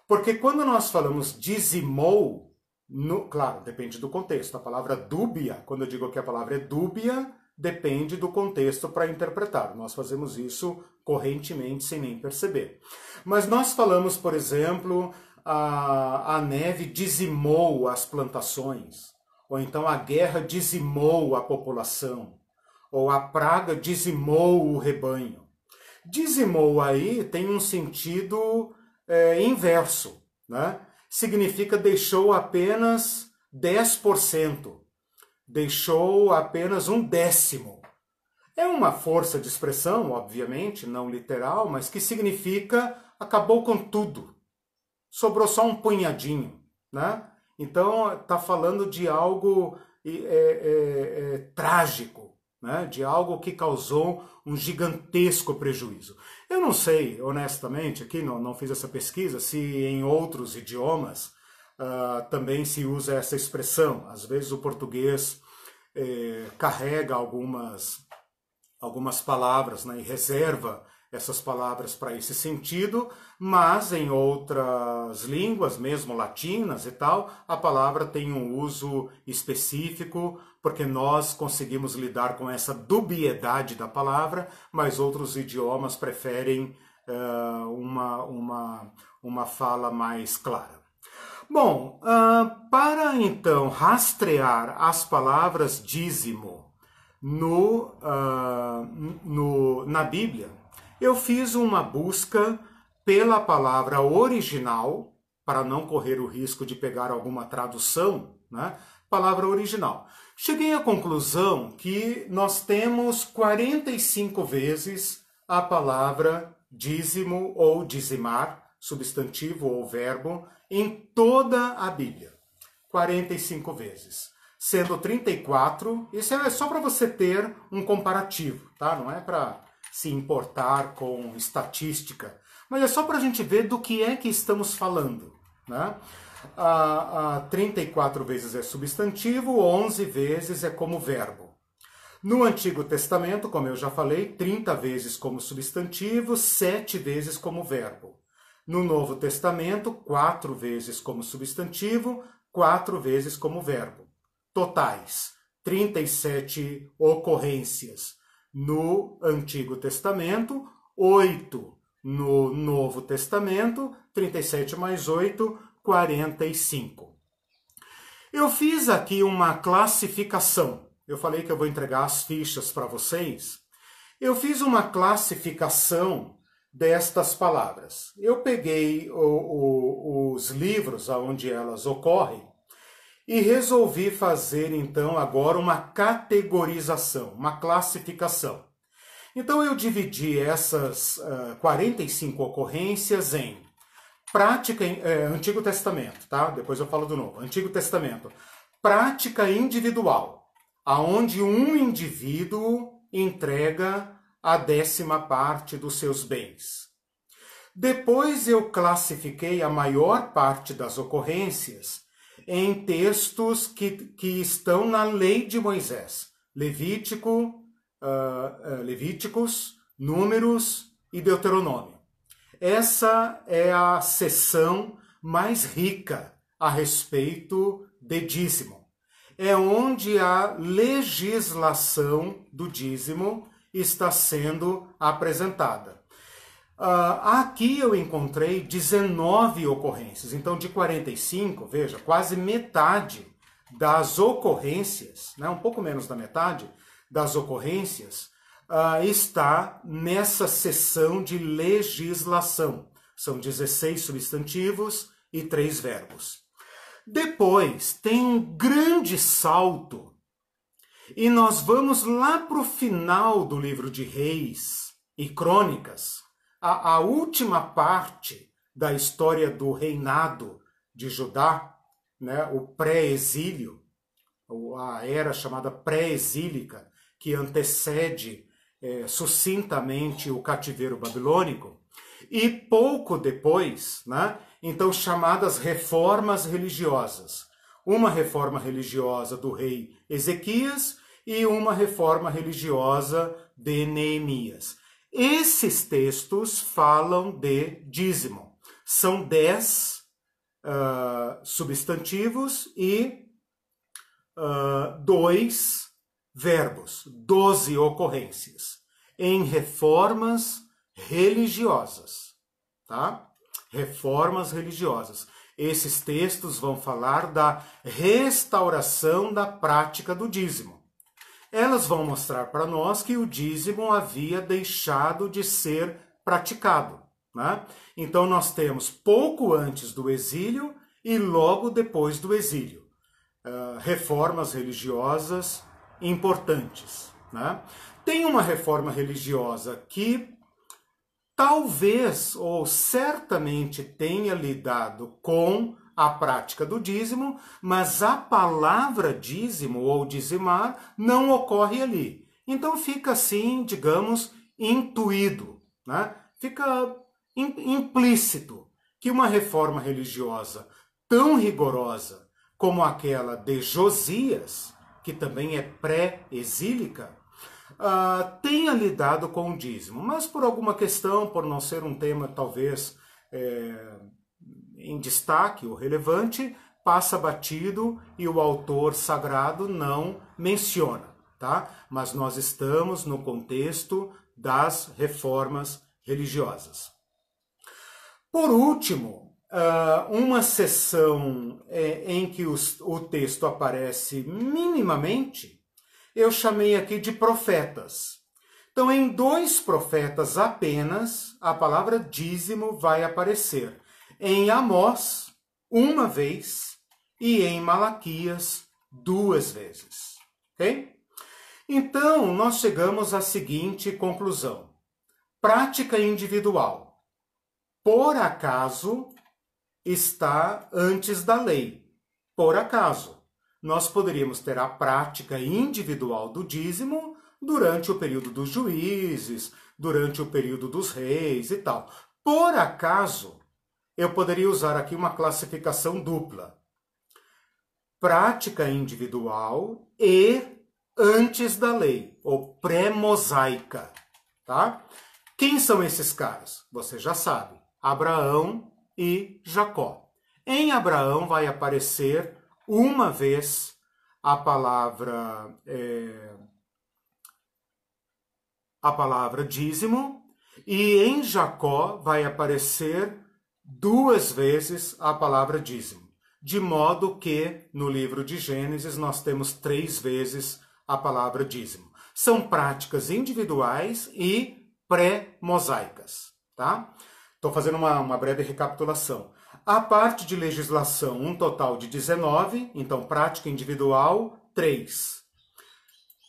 porque quando nós falamos dizimou, no, claro, depende do contexto. A palavra dúbia, quando eu digo que a palavra é dúbia, depende do contexto para interpretar. Nós fazemos isso correntemente sem nem perceber. Mas nós falamos, por exemplo, a, a neve dizimou as plantações, ou então a guerra dizimou a população, ou a praga dizimou o rebanho. Dizimou aí tem um sentido é, inverso, né? significa deixou apenas 10%, deixou apenas um décimo. É uma força de expressão, obviamente, não literal, mas que significa acabou com tudo. Sobrou só um punhadinho, né? Então está falando de algo é, é, é, trágico, né? de algo que causou um gigantesco prejuízo. Eu não sei, honestamente, aqui não, não fiz essa pesquisa, se em outros idiomas uh, também se usa essa expressão. Às vezes o português eh, carrega algumas, algumas palavras né, e reserva essas palavras para esse sentido, mas em outras línguas, mesmo latinas e tal, a palavra tem um uso específico, porque nós conseguimos lidar com essa dubiedade da palavra, mas outros idiomas preferem uh, uma, uma, uma fala mais clara. Bom, uh, para então rastrear as palavras dízimo no, uh, no, na Bíblia, eu fiz uma busca pela palavra original, para não correr o risco de pegar alguma tradução, né? Palavra original. Cheguei à conclusão que nós temos 45 vezes a palavra dízimo ou dizimar, substantivo ou verbo, em toda a Bíblia. 45 vezes. Sendo 34, isso é só para você ter um comparativo, tá? Não é para se importar com estatística, mas é só para a gente ver do que é que estamos falando. Né? A, a 34 vezes é substantivo, 11 vezes é como verbo. No Antigo Testamento, como eu já falei, 30 vezes como substantivo, 7 vezes como verbo. No Novo Testamento, 4 vezes como substantivo, 4 vezes como verbo. Totais: 37 ocorrências no Antigo Testamento, 8 no Novo Testamento, 37 mais 8, 45. Eu fiz aqui uma classificação. Eu falei que eu vou entregar as fichas para vocês. Eu fiz uma classificação destas palavras. Eu peguei o, o, os livros onde elas ocorrem e resolvi fazer então agora uma categorização, uma classificação. Então eu dividi essas uh, 45 ocorrências em prática, é, Antigo Testamento, tá? Depois eu falo do Novo. Antigo Testamento, prática individual, aonde um indivíduo entrega a décima parte dos seus bens. Depois eu classifiquei a maior parte das ocorrências em textos que, que estão na lei de Moisés. Levítico, uh, Levíticos, Números e Deuteronômio. Essa é a seção mais rica a respeito de dízimo. É onde a legislação do dízimo está sendo apresentada. Uh, aqui eu encontrei 19 ocorrências, então de 45, veja, quase metade das ocorrências, né, um pouco menos da metade das ocorrências, uh, está nessa seção de legislação. São 16 substantivos e 3 verbos. Depois tem um grande salto e nós vamos lá para o final do livro de Reis e Crônicas a, a última parte da história do reinado de Judá, né, o pré-exílio, a era chamada pré-exílica, que antecede é, sucintamente o cativeiro babilônico, e pouco depois, né, então chamadas reformas religiosas. Uma reforma religiosa do rei Ezequias e uma reforma religiosa de Neemias. Esses textos falam de dízimo. São dez uh, substantivos e uh, dois verbos, doze ocorrências, em reformas religiosas. Tá? Reformas religiosas. Esses textos vão falar da restauração da prática do dízimo elas vão mostrar para nós que o dízimo havia deixado de ser praticado. Né? Então, nós temos pouco antes do exílio e logo depois do exílio. Uh, reformas religiosas importantes. Né? Tem uma reforma religiosa que talvez ou certamente tenha lidado com a prática do dízimo, mas a palavra dízimo ou dizimar não ocorre ali. Então fica assim, digamos, intuído, né? fica implícito que uma reforma religiosa tão rigorosa como aquela de Josias, que também é pré-exílica, uh, tenha lidado com o dízimo, mas por alguma questão, por não ser um tema talvez é, em destaque ou relevante, passa batido e o autor sagrado não menciona, tá? Mas nós estamos no contexto das reformas religiosas. Por último, ah, uma sessão é, em que o texto aparece minimamente, eu chamei aqui de profetas. Então, em dois profetas apenas, a palavra dízimo vai aparecer. Em Amós, uma vez, e em Malaquias, duas vezes. Ok? Então, nós chegamos à seguinte conclusão: prática individual. Por acaso, está antes da lei. Por acaso, nós poderíamos ter a prática individual do dízimo durante o período dos juízes, durante o período dos reis e tal. Por acaso, eu poderia usar aqui uma classificação dupla: prática individual e antes da lei, ou pré-mosaica, tá? Quem são esses caras? Você já sabe. Abraão e Jacó. Em Abraão vai aparecer uma vez a palavra é, a palavra dízimo e em Jacó vai aparecer duas vezes a palavra dízimo, de modo que no livro de Gênesis nós temos três vezes a palavra dízimo. São práticas individuais e pré-mosaicas, tá? Estou fazendo uma, uma breve recapitulação. A parte de legislação, um total de 19, então prática individual, 3.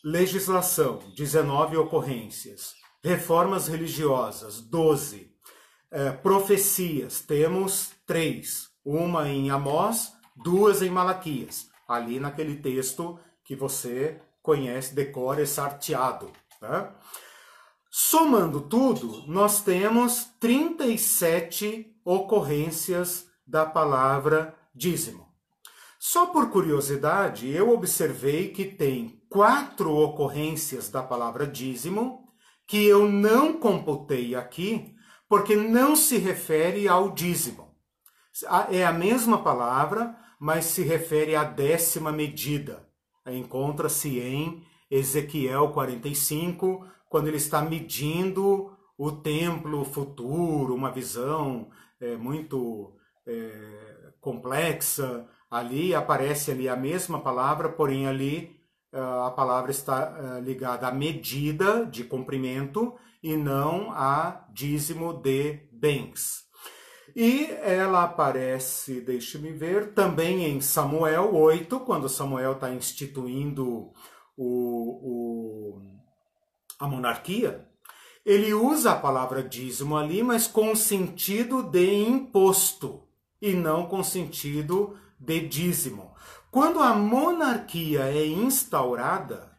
Legislação, 19 ocorrências. Reformas religiosas, 12. É, profecias, temos três. Uma em Amós, duas em Malaquias. Ali naquele texto que você conhece, decora, é sarteado. Tá? Somando tudo, nós temos 37 ocorrências da palavra dízimo. Só por curiosidade, eu observei que tem quatro ocorrências da palavra dízimo que eu não computei aqui porque não se refere ao dízimo. É a mesma palavra, mas se refere à décima medida. Encontra-se em Ezequiel 45, quando ele está medindo o templo futuro, uma visão é, muito é, complexa. Ali aparece ali a mesma palavra, porém ali é, a palavra está é, ligada à medida de comprimento e não a dízimo de bens. E ela aparece, deixe-me ver, também em Samuel 8, quando Samuel está instituindo o, o a monarquia, ele usa a palavra dízimo ali, mas com sentido de imposto e não com sentido de dízimo. Quando a monarquia é instaurada,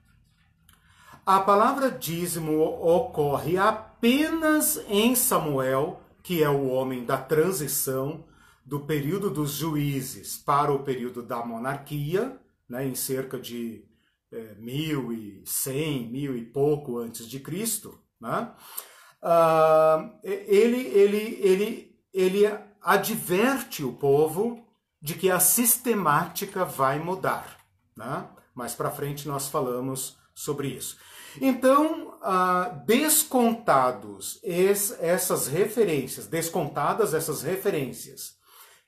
a palavra dízimo ocorre apenas em Samuel, que é o homem da transição do período dos juízes para o período da monarquia, né, em cerca de é, mil e cem, mil e pouco antes de Cristo, né? Ah, ele, ele, ele, ele adverte o povo de que a sistemática vai mudar. Né? Mais para frente nós falamos sobre isso. Então, ah, descontados es, essas referências, descontadas essas referências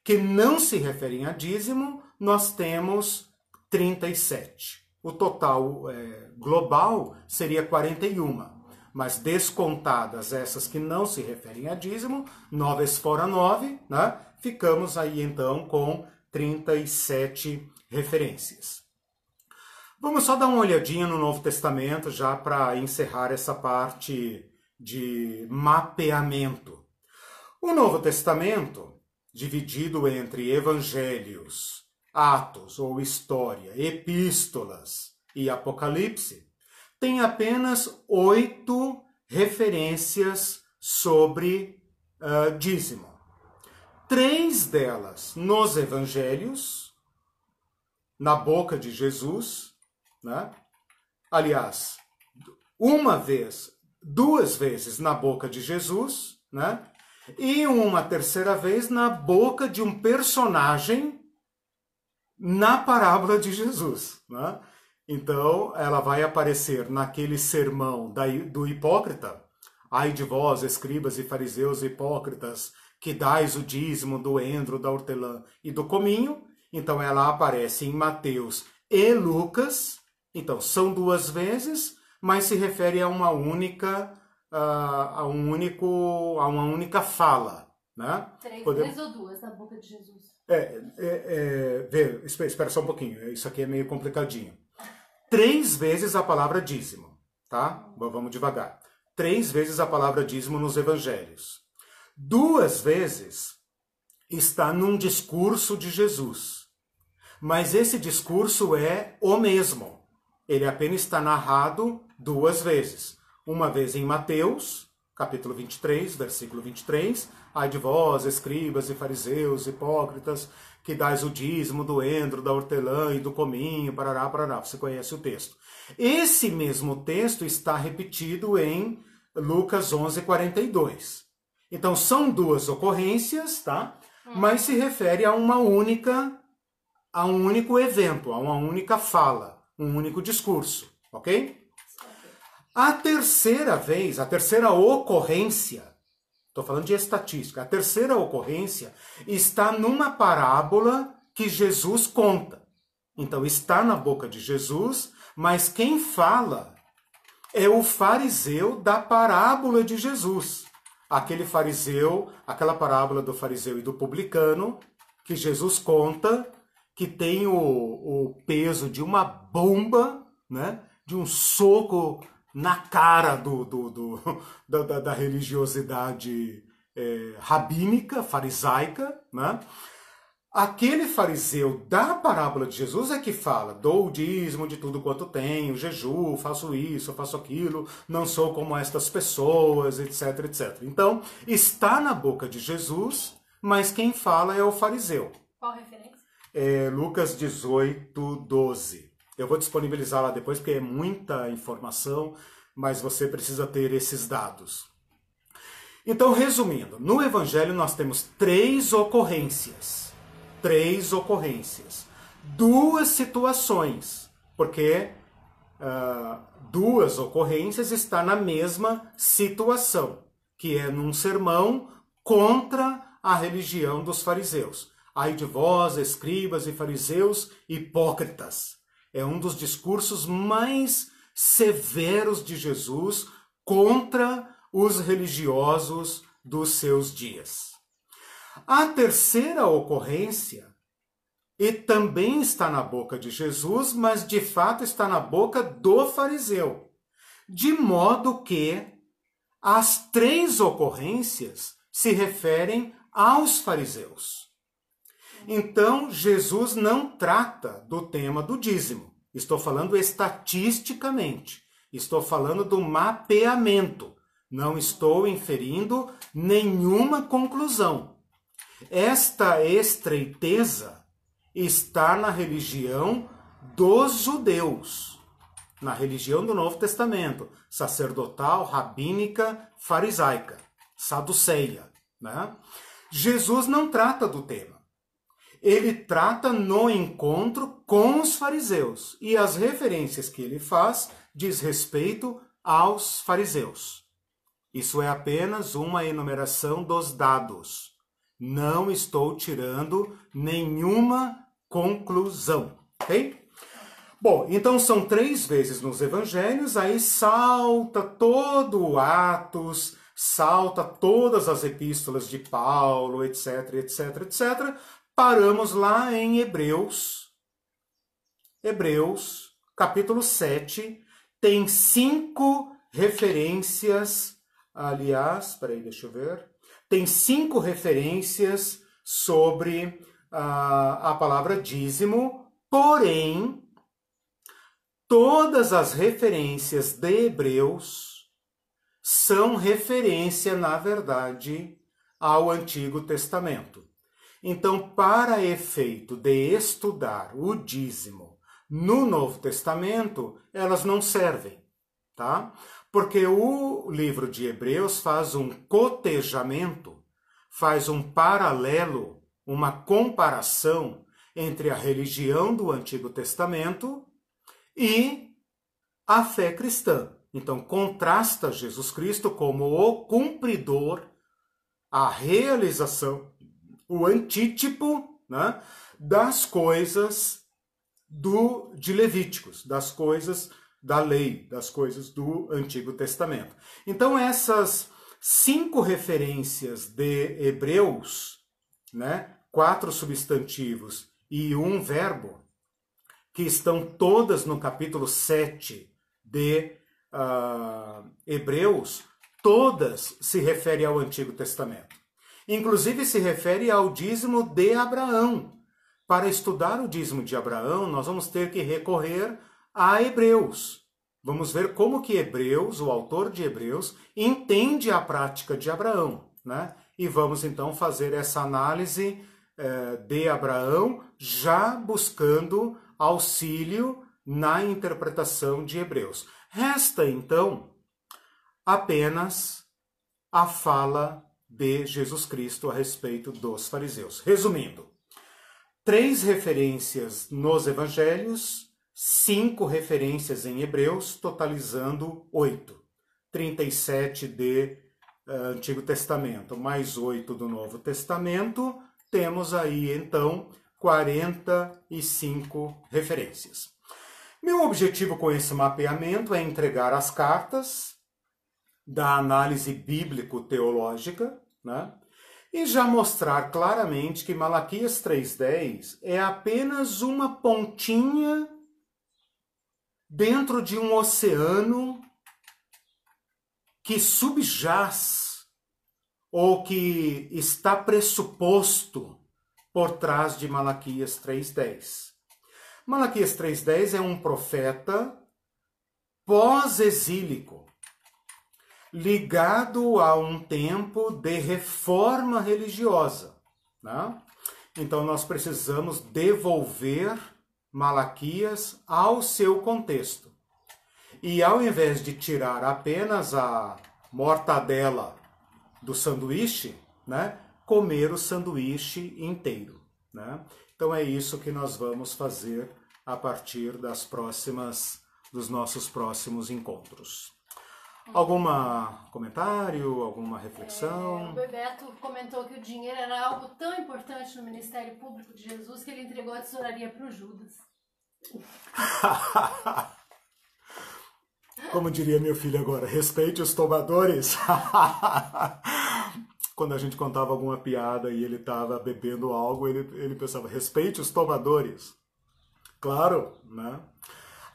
que não se referem a dízimo, nós temos 37. O total é, global seria 41, mas descontadas essas que não se referem a dízimo, 9 fora 9, né? ficamos aí então com 37 referências. Vamos só dar uma olhadinha no Novo Testamento já para encerrar essa parte de mapeamento. O Novo Testamento dividido entre evangelhos, atos ou história, epístolas e apocalipse, tem apenas oito referências sobre uh, dízimo. Três delas nos evangelhos, na boca de Jesus, né? aliás, uma vez, duas vezes na boca de Jesus, né? e uma terceira vez na boca de um personagem na parábola de Jesus. Né? Então, ela vai aparecer naquele sermão do hipócrita. Ai de vós, escribas e fariseus hipócritas, que dais o dízimo do endro, da hortelã e do cominho. Então, ela aparece em Mateus e Lucas. Então, são duas vezes, mas se refere a uma única a, um único, a uma única fala. Né? Três, Podemos... três ou duas da boca de Jesus. É, é, é, espera só um pouquinho, isso aqui é meio complicadinho. Três vezes a palavra dízimo, tá? Vamos devagar. Três vezes a palavra dízimo nos evangelhos. Duas vezes está num discurso de Jesus. Mas esse discurso é o mesmo. Ele apenas está narrado duas vezes uma vez em Mateus, capítulo 23, versículo 23, ai de vós, escribas e fariseus, hipócritas, que dais o dízimo do endro, da hortelã e do cominho, parará, parará. Você conhece o texto. Esse mesmo texto está repetido em Lucas 11, 42. Então são duas ocorrências, tá? Mas se refere a uma única, a um único evento, a uma única fala, um único discurso, ok? A terceira vez, a terceira ocorrência, estou falando de estatística, a terceira ocorrência está numa parábola que Jesus conta. Então está na boca de Jesus, mas quem fala é o fariseu da parábola de Jesus. Aquele fariseu, aquela parábola do fariseu e do publicano, que Jesus conta, que tem o, o peso de uma bomba, né? de um soco na cara do, do, do da, da, religiosidade é, rabínica, farisaica, né? Aquele fariseu da parábola de Jesus é que fala: dou o dízimo de tudo quanto tenho, jejuo, faço isso, faço aquilo, não sou como estas pessoas, etc, etc. Então, está na boca de Jesus, mas quem fala é o fariseu. Qual referência? É Lucas 18, 12. Eu vou disponibilizar lá depois porque é muita informação, mas você precisa ter esses dados. Então, resumindo, no Evangelho nós temos três ocorrências. Três ocorrências. Duas situações, porque uh, duas ocorrências está na mesma situação, que é num sermão contra a religião dos fariseus. Ai de vós, escribas e fariseus hipócritas é um dos discursos mais severos de Jesus contra os religiosos dos seus dias. A terceira ocorrência, e também está na boca de Jesus, mas de fato está na boca do fariseu, de modo que as três ocorrências se referem aos fariseus. Então, Jesus não trata do tema do dízimo. Estou falando estatisticamente. Estou falando do mapeamento. Não estou inferindo nenhuma conclusão. Esta estreiteza está na religião dos judeus, na religião do Novo Testamento, sacerdotal, rabínica, farisaica, saduceia. Né? Jesus não trata do tema ele trata no encontro com os fariseus. E as referências que ele faz diz respeito aos fariseus. Isso é apenas uma enumeração dos dados. Não estou tirando nenhuma conclusão, ok? Bom, então são três vezes nos evangelhos, aí salta todo o Atos, salta todas as epístolas de Paulo, etc, etc, etc, paramos lá em Hebreus. Hebreus, capítulo 7, tem cinco referências. Aliás, peraí, deixa eu ver. Tem cinco referências sobre a, a palavra dízimo, porém, todas as referências de Hebreus são referência, na verdade, ao Antigo Testamento. Então, para efeito de estudar o dízimo no Novo Testamento, elas não servem, tá? Porque o livro de Hebreus faz um cotejamento, faz um paralelo, uma comparação entre a religião do Antigo Testamento e a fé cristã. Então, contrasta Jesus Cristo como o cumpridor a realização, o antítipo né, das coisas do de Levíticos, das coisas da lei, das coisas do Antigo Testamento. Então essas cinco referências de Hebreus, né, quatro substantivos e um verbo, que estão todas no capítulo 7 de uh, Hebreus, todas se referem ao Antigo Testamento. Inclusive se refere ao dízimo de Abraão. Para estudar o dízimo de Abraão, nós vamos ter que recorrer a Hebreus. Vamos ver como que Hebreus, o autor de Hebreus, entende a prática de Abraão, né? E vamos então fazer essa análise eh, de Abraão, já buscando auxílio na interpretação de Hebreus. Resta então apenas a fala de Jesus Cristo a respeito dos fariseus. Resumindo, três referências nos evangelhos, cinco referências em Hebreus, totalizando oito. 37 de uh, Antigo Testamento, mais oito do Novo Testamento, temos aí então 45 referências. Meu objetivo com esse mapeamento é entregar as cartas da análise bíblico-teológica, né? e já mostrar claramente que Malaquias 3,10 é apenas uma pontinha dentro de um oceano que subjaz ou que está pressuposto por trás de Malaquias 3,10. Malaquias 3,10 é um profeta pós-exílico, ligado a um tempo de reforma religiosa. Né? Então nós precisamos devolver Malaquias ao seu contexto. E ao invés de tirar apenas a mortadela do sanduíche, né, comer o sanduíche inteiro. Né? Então é isso que nós vamos fazer a partir das próximas dos nossos próximos encontros. Alguma comentário, alguma reflexão? É, o Bebeto comentou que o dinheiro era algo tão importante no ministério público de Jesus que ele entregou a tesouraria para o Judas. Como diria meu filho agora, respeite os tomadores. Quando a gente contava alguma piada e ele estava bebendo algo, ele, ele pensava, respeite os tomadores. Claro, né?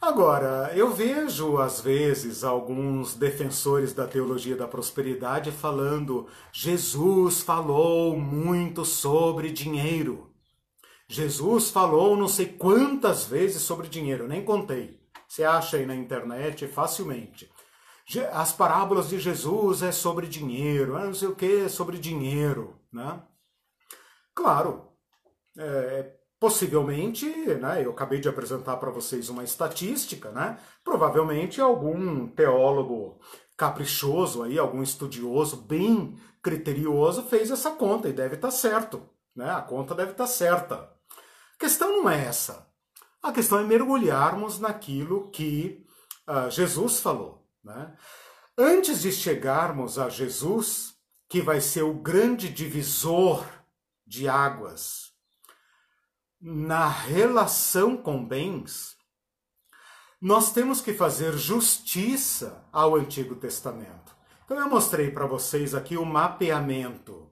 Agora, eu vejo às vezes alguns defensores da teologia da prosperidade falando: Jesus falou muito sobre dinheiro. Jesus falou não sei quantas vezes sobre dinheiro, nem contei. Você acha aí na internet facilmente. As parábolas de Jesus é sobre dinheiro, não sei o que, é sobre dinheiro, né? Claro, é, Possivelmente, né, eu acabei de apresentar para vocês uma estatística, né? Provavelmente algum teólogo caprichoso aí, algum estudioso bem criterioso fez essa conta e deve estar tá certo, né? A conta deve estar tá certa. A questão não é essa. A questão é mergulharmos naquilo que uh, Jesus falou, né? Antes de chegarmos a Jesus, que vai ser o grande divisor de águas na relação com bens, nós temos que fazer justiça ao Antigo Testamento. Então eu mostrei para vocês aqui o mapeamento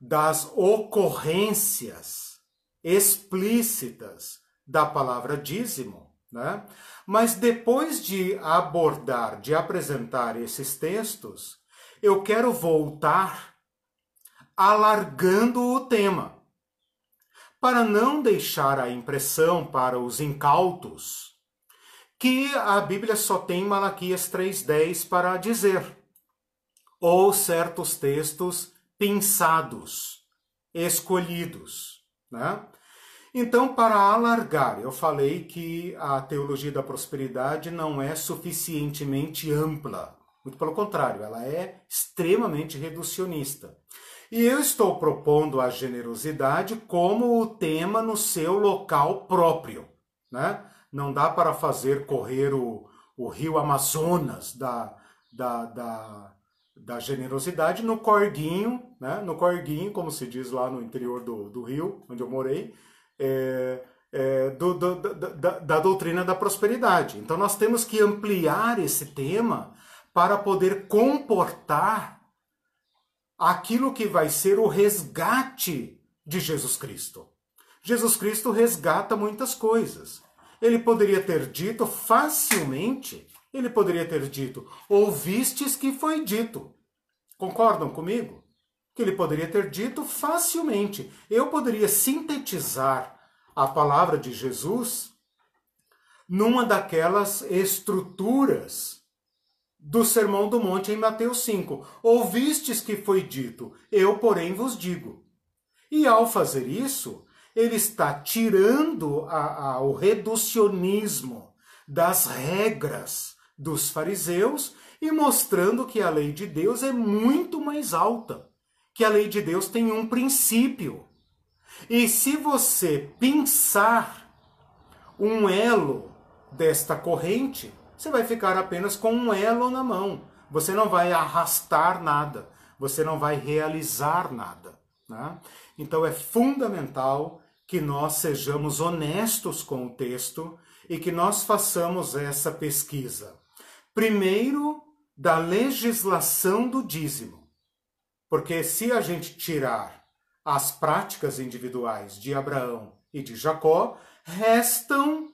das ocorrências explícitas da palavra dízimo, né? Mas depois de abordar, de apresentar esses textos, eu quero voltar alargando o tema, para não deixar a impressão para os incautos que a Bíblia só tem Malaquias 3:10 para dizer, ou certos textos pensados, escolhidos, né? Então, para alargar, eu falei que a teologia da prosperidade não é suficientemente ampla. Muito pelo contrário, ela é extremamente reducionista. E eu estou propondo a generosidade como o tema no seu local próprio. Né? Não dá para fazer correr o, o rio Amazonas da, da, da, da generosidade no corguinho, né? no corguinho, como se diz lá no interior do, do rio, onde eu morei, é, é, do, do, da, da doutrina da prosperidade. Então nós temos que ampliar esse tema para poder comportar aquilo que vai ser o resgate de Jesus Cristo. Jesus Cristo resgata muitas coisas. Ele poderia ter dito facilmente, ele poderia ter dito: ouvistes que foi dito. Concordam comigo? que ele poderia ter dito facilmente. Eu poderia sintetizar a palavra de Jesus numa daquelas estruturas do Sermão do Monte em Mateus 5. Ouvistes que foi dito, eu, porém, vos digo. E ao fazer isso, ele está tirando a, a, o reducionismo das regras dos fariseus e mostrando que a lei de Deus é muito mais alta que a lei de Deus tem um princípio. E se você pensar um elo desta corrente, você vai ficar apenas com um elo na mão. Você não vai arrastar nada, você não vai realizar nada. Né? Então é fundamental que nós sejamos honestos com o texto e que nós façamos essa pesquisa. Primeiro, da legislação do dízimo. Porque se a gente tirar as práticas individuais de Abraão e de Jacó, restam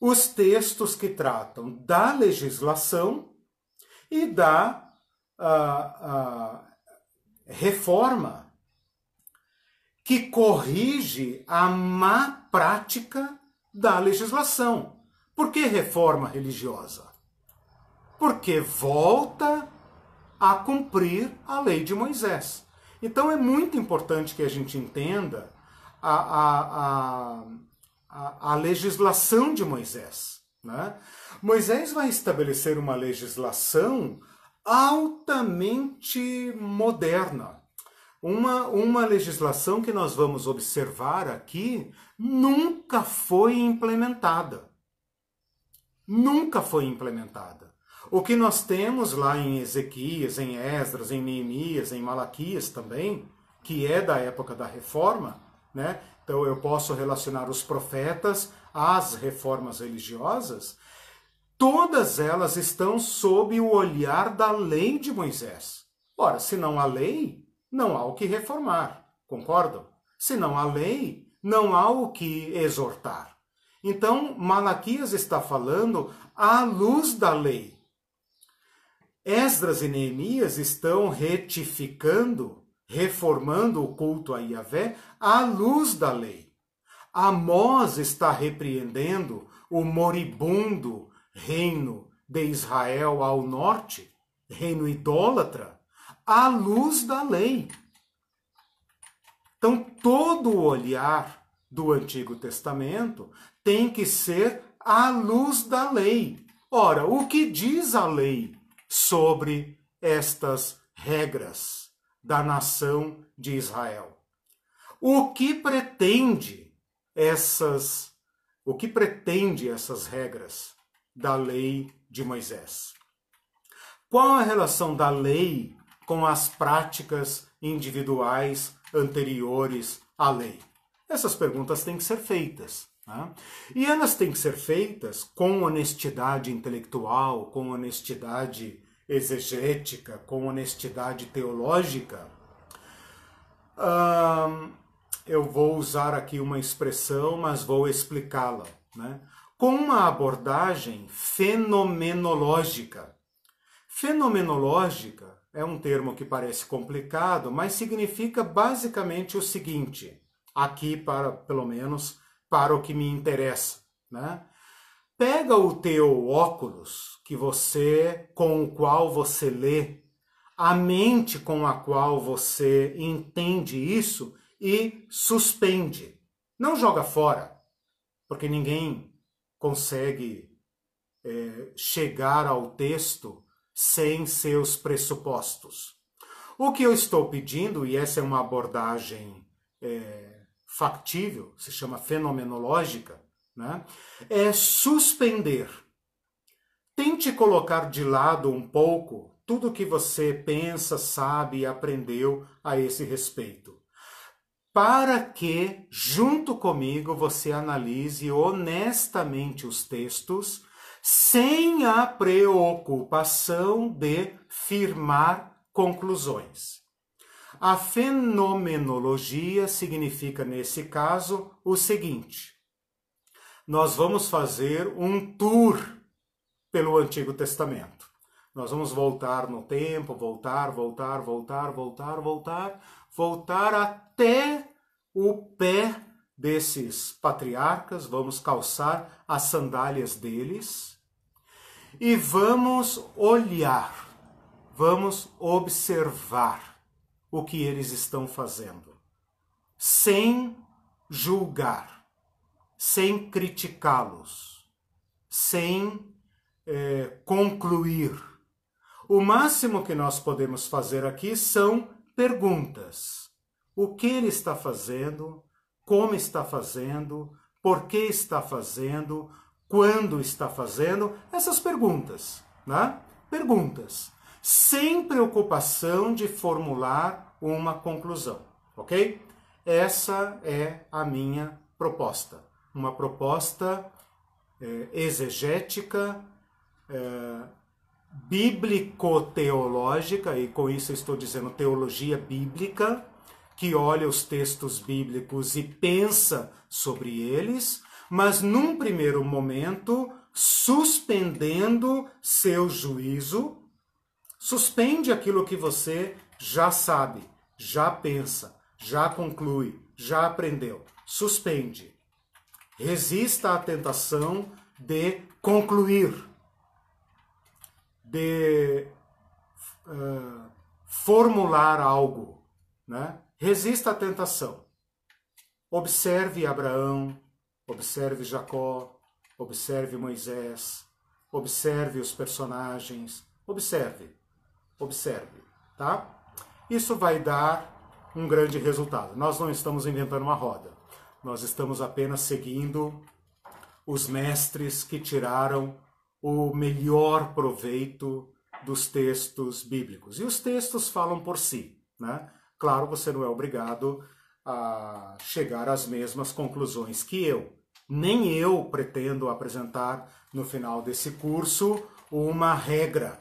os textos que tratam da legislação e da reforma que corrige a má prática da legislação. Por que reforma religiosa? Porque volta a cumprir a lei de Moisés. Então é muito importante que a gente entenda a, a, a, a legislação de Moisés. Né? Moisés vai estabelecer uma legislação altamente moderna. Uma, uma legislação que nós vamos observar aqui nunca foi implementada. Nunca foi implementada. O que nós temos lá em Ezequias, em Esdras, em Neemias, em Malaquias também, que é da época da reforma, né? Então eu posso relacionar os profetas às reformas religiosas, todas elas estão sob o olhar da lei de Moisés. Ora, se não há lei, não há o que reformar, concordam? Se não há lei, não há o que exortar. Então, Malaquias está falando à luz da lei. Esdras e Neemias estão retificando, reformando o culto a Yahvé à luz da lei. Amós está repreendendo o moribundo reino de Israel ao norte, reino idólatra, à luz da lei. Então, todo o olhar do Antigo Testamento tem que ser à luz da lei. Ora, o que diz a lei sobre estas regras da nação de Israel. O que pretende essas o que pretende essas regras da lei de Moisés? Qual a relação da lei com as práticas individuais anteriores à lei? Essas perguntas têm que ser feitas. Né? E elas têm que ser feitas com honestidade intelectual, com honestidade exegética, com honestidade teológica. eu vou usar aqui uma expressão, mas vou explicá-la. Né? Com uma abordagem fenomenológica. Fenomenológica é um termo que parece complicado, mas significa basicamente o seguinte, aqui para, pelo menos, para o que me interessa, né? Pega o teu óculos que você com o qual você lê, a mente com a qual você entende isso e suspende. Não joga fora, porque ninguém consegue é, chegar ao texto sem seus pressupostos. O que eu estou pedindo, e essa é uma abordagem é, factível, se chama fenomenológica, né, é suspender. Tente colocar de lado um pouco tudo que você pensa, sabe e aprendeu a esse respeito. Para que, junto comigo, você analise honestamente os textos sem a preocupação de firmar conclusões. A fenomenologia significa, nesse caso, o seguinte: nós vamos fazer um tour pelo Antigo Testamento. Nós vamos voltar no tempo, voltar, voltar, voltar, voltar, voltar, voltar até o pé desses patriarcas, vamos calçar as sandálias deles e vamos olhar, vamos observar o que eles estão fazendo, sem julgar, sem criticá-los, sem é, concluir. O máximo que nós podemos fazer aqui são perguntas. O que ele está fazendo? como está fazendo, por que está fazendo, quando está fazendo, essas perguntas, né? Perguntas, sem preocupação de formular uma conclusão, ok? Essa é a minha proposta, uma proposta é, exegética, é, bíblico-teológica, e com isso estou dizendo teologia bíblica, que olha os textos bíblicos e pensa sobre eles, mas num primeiro momento, suspendendo seu juízo, suspende aquilo que você já sabe, já pensa, já conclui, já aprendeu. Suspende. Resista à tentação de concluir, de uh, formular algo, né? Resista à tentação. Observe Abraão, observe Jacó, observe Moisés, observe os personagens, observe, observe, tá? Isso vai dar um grande resultado. Nós não estamos inventando uma roda. Nós estamos apenas seguindo os mestres que tiraram o melhor proveito dos textos bíblicos. E os textos falam por si, né? Claro, você não é obrigado a chegar às mesmas conclusões que eu. Nem eu pretendo apresentar no final desse curso uma regra.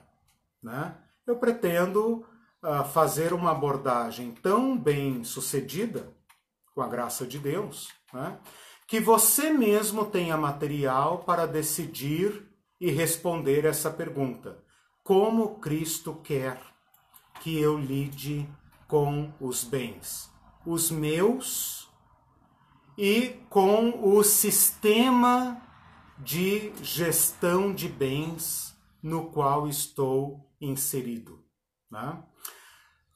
Né? Eu pretendo uh, fazer uma abordagem tão bem sucedida, com a graça de Deus, né? que você mesmo tenha material para decidir e responder essa pergunta: Como Cristo quer que eu lide com os bens, os meus e com o sistema de gestão de bens no qual estou inserido. Né?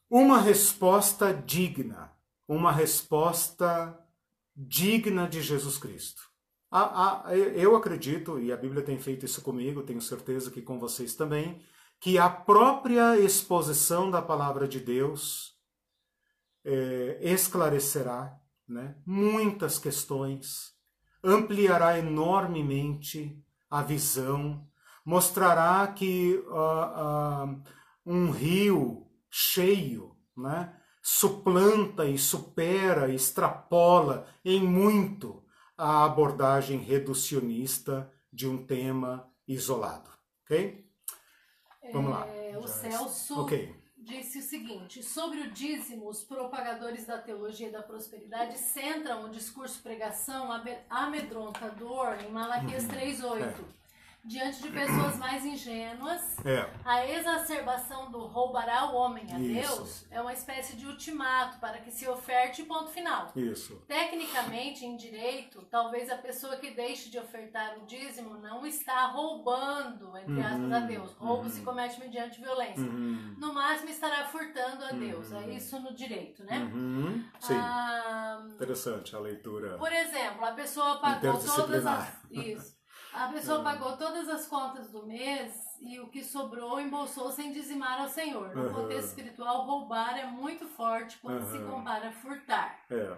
Uma resposta digna, uma resposta digna de Jesus Cristo. eu acredito, e a Bíblia tem feito isso comigo, tenho certeza que com vocês também, que a própria exposição da palavra de Deus é, esclarecerá né, muitas questões, ampliará enormemente a visão, mostrará que uh, uh, um rio cheio né, suplanta e supera, extrapola em muito a abordagem reducionista de um tema isolado. Ok? Vamos lá. É, o Celso. Ok disse o seguinte: sobre o dízimo, os propagadores da teologia da prosperidade centram o discurso pregação amedrontador em Malaquias 3:8. Uhum. É. diante de pessoas mais ingênuas, é. a exacerbação do roubará o homem a Isso. Deus é uma espécie de ultimato para que se oferte ponto final. Isso. Tecnicamente, em direito, talvez a pessoa que deixe de ofertar o dízimo não está roubando, entre uhum. aspas, a Deus. Roubo uhum. se comete mediante violência. Uhum. No máximo estará furtando a Deus. É uhum. isso no direito, né? Uhum. Sim. Ah, Interessante a leitura. Por exemplo, a pessoa pagou todas as. Isso. A pessoa uhum. pagou todas as contas do mês e o que sobrou embolsou sem dizimar ao Senhor. No uhum. contexto espiritual, roubar é muito forte quando uhum. se compara a furtar. É.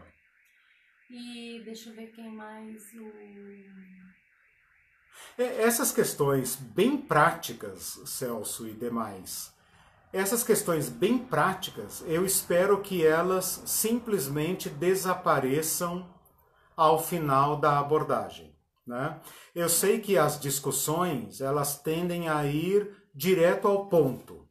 E deixa eu ver quem mais. O... É, essas questões bem práticas, Celso e demais, essas questões bem práticas, eu espero que elas simplesmente desapareçam ao final da abordagem. Né? Eu sei que as discussões elas tendem a ir direto ao ponto,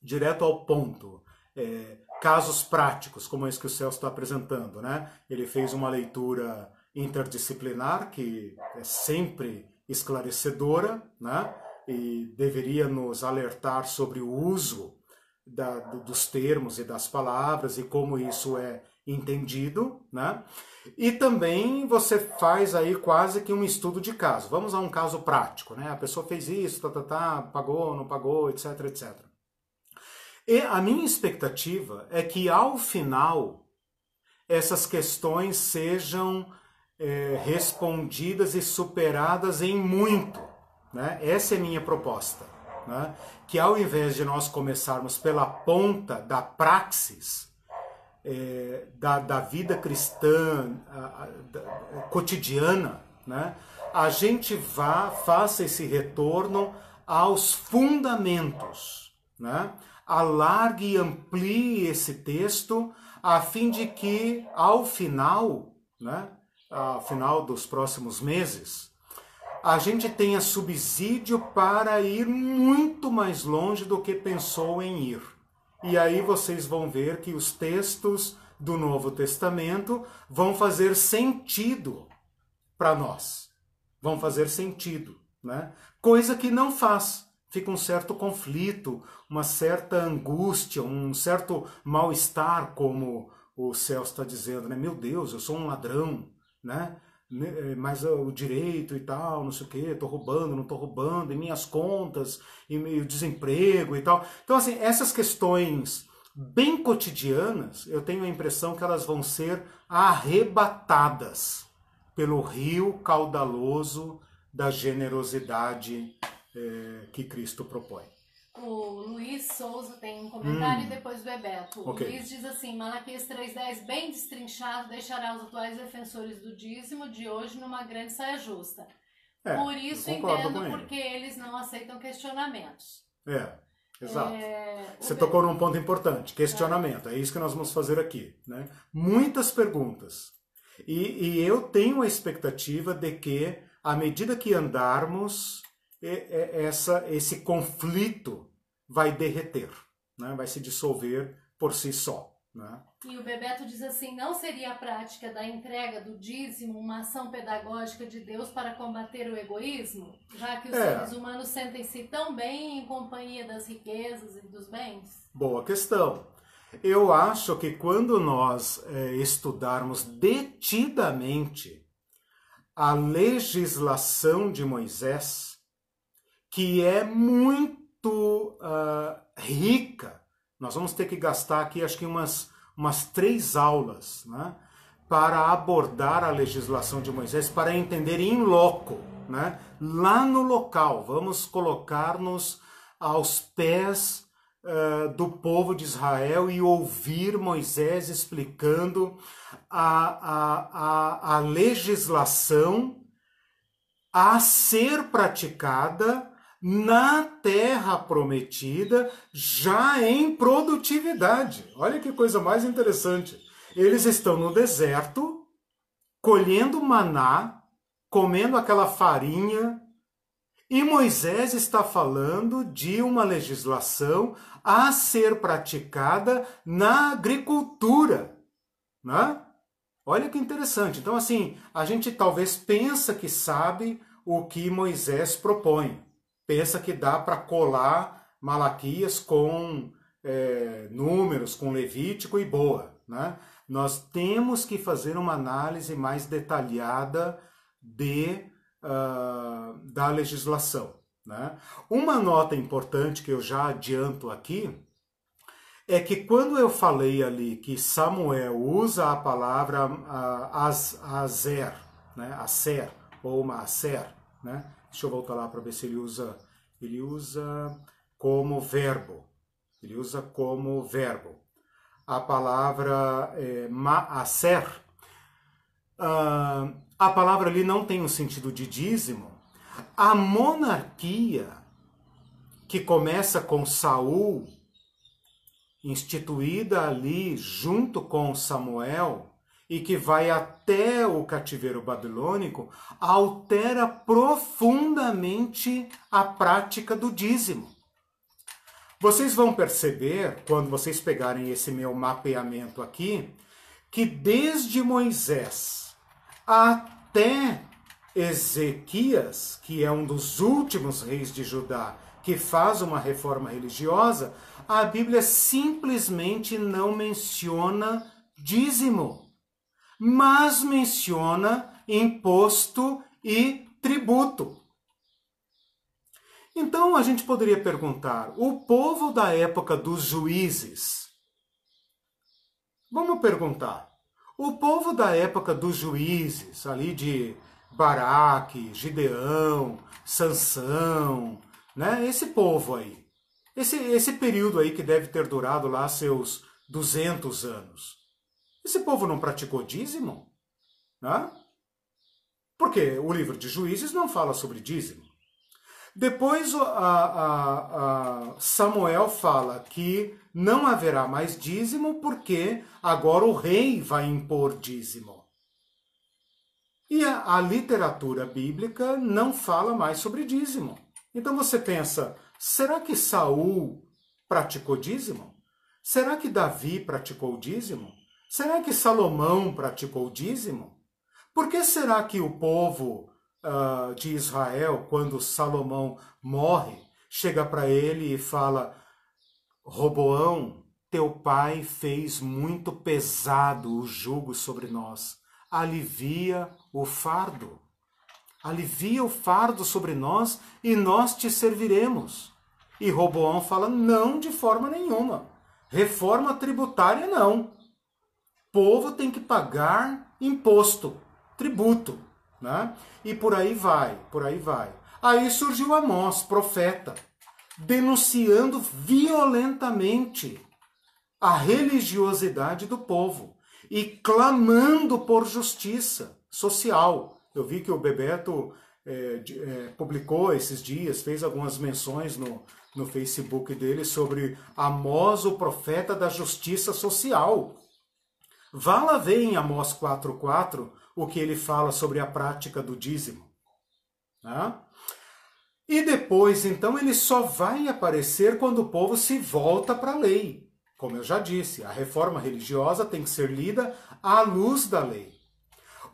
direto ao ponto. É, casos práticos, como esse que o Celso está apresentando. Né? Ele fez uma leitura interdisciplinar que é sempre esclarecedora né? e deveria nos alertar sobre o uso da, dos termos e das palavras e como isso é entendido, né? E também você faz aí quase que um estudo de caso. Vamos a um caso prático, né? A pessoa fez isso, tá, tá, tá, pagou, não pagou, etc, etc. E a minha expectativa é que ao final essas questões sejam é, respondidas e superadas em muito. Né? Essa é minha proposta. Né? Que ao invés de nós começarmos pela ponta da praxis, é, da, da, vida cristã a, a, da, cotidiana, né? a gente vá, faça esse retorno aos fundamentos, né? alargue e amplie esse texto a fim de que ao final, né, ao final dos próximos meses, a gente tenha subsídio para ir muito mais longe do que pensou em ir. E aí vocês vão ver que os textos do Novo Testamento vão fazer sentido para nós. Vão fazer sentido, né? Coisa que não faz. Fica um certo conflito, uma certa angústia, um certo mal-estar, como o Celso está dizendo, né? Meu Deus, eu sou um ladrão, né? Né, é, mas o direito e tal, não sei o quê, estou roubando, não estou roubando, e minhas contas, e o desemprego e tal. Então, assim, essas questões bem cotidianas, eu tenho a impressão que elas vão ser arrebatadas pelo rio caudaloso da generosidade é, que Cristo propõe. O Luiz Souza tem um comentário hum. depois do Bebeto. Okay. O Luiz diz assim: Malaquias 3,10, bem destrinchado, deixará os atuais defensores do dízimo de hoje numa grande saia justa. É, Por isso entendo porque eles não aceitam questionamentos. É, exato. É, Você tocou num ponto importante: questionamento. É. é. isso que nós vamos fazer aqui. Né? Muitas perguntas. E, e eu tenho a expectativa de que, à medida que andarmos, essa, esse conflito vai derreter, né? vai se dissolver por si só. Né? E o Bebeto diz assim: não seria a prática da entrega do dízimo uma ação pedagógica de Deus para combater o egoísmo, já que os é. seres humanos sentem-se tão bem em companhia das riquezas e dos bens? Boa questão. Eu acho que quando nós é, estudarmos detidamente a legislação de Moisés, que é muito uh, rica. Nós vamos ter que gastar aqui, acho que umas, umas três aulas, né, para abordar a legislação de Moisés, para entender em loco, né, lá no local. Vamos colocar-nos aos pés uh, do povo de Israel e ouvir Moisés explicando a, a, a, a legislação a ser praticada na terra prometida, já em produtividade. Olha que coisa mais interessante. Eles estão no deserto, colhendo maná, comendo aquela farinha, e Moisés está falando de uma legislação a ser praticada na agricultura. Né? Olha que interessante. Então, assim, a gente talvez pensa que sabe o que Moisés propõe. Pensa que dá para colar Malaquias com é, números, com Levítico e boa. Né? Nós temos que fazer uma análise mais detalhada de, uh, da legislação. Né? Uma nota importante que eu já adianto aqui é que quando eu falei ali que Samuel usa a palavra uh, azer, né? aser ou maaser, né? Deixa eu voltar lá para ver se ele usa, ele usa como verbo, ele usa como verbo. A palavra é, maaser, uh, a palavra ali não tem o sentido de dízimo, a monarquia que começa com Saul, instituída ali junto com Samuel e que vai até o cativeiro babilônico, altera profundamente a prática do dízimo. Vocês vão perceber, quando vocês pegarem esse meu mapeamento aqui, que desde Moisés até Ezequias, que é um dos últimos reis de Judá, que faz uma reforma religiosa, a Bíblia simplesmente não menciona dízimo, mas menciona imposto e tributo. Então a gente poderia perguntar: o povo da época dos juízes. Vamos perguntar. O povo da época dos juízes, ali de Baraque, Gideão, Sansão, né? Esse povo aí. Esse, esse período aí que deve ter durado lá seus 200 anos. Esse povo não praticou dízimo? Né? Porque o livro de Juízes não fala sobre dízimo. Depois a, a, a Samuel fala que não haverá mais dízimo porque agora o rei vai impor dízimo. E a, a literatura bíblica não fala mais sobre dízimo. Então você pensa, será que Saul praticou dízimo? Será que Davi praticou dízimo? Será que Salomão praticou dízimo? Por que será que o povo uh, de Israel, quando Salomão morre, chega para ele e fala: Roboão, teu pai fez muito pesado o jugo sobre nós alivia o fardo. Alivia o fardo sobre nós e nós te serviremos. E Roboão fala: não, de forma nenhuma. Reforma tributária, não. Povo tem que pagar imposto, tributo. Né? E por aí vai, por aí vai. Aí surgiu Amós, profeta, denunciando violentamente a religiosidade do povo e clamando por justiça social. Eu vi que o Bebeto é, é, publicou esses dias, fez algumas menções no, no Facebook dele sobre Amós, o profeta da justiça social. Vá lá ver em Amós 4,4 o que ele fala sobre a prática do dízimo. Né? E depois, então, ele só vai aparecer quando o povo se volta para a lei. Como eu já disse, a reforma religiosa tem que ser lida à luz da lei.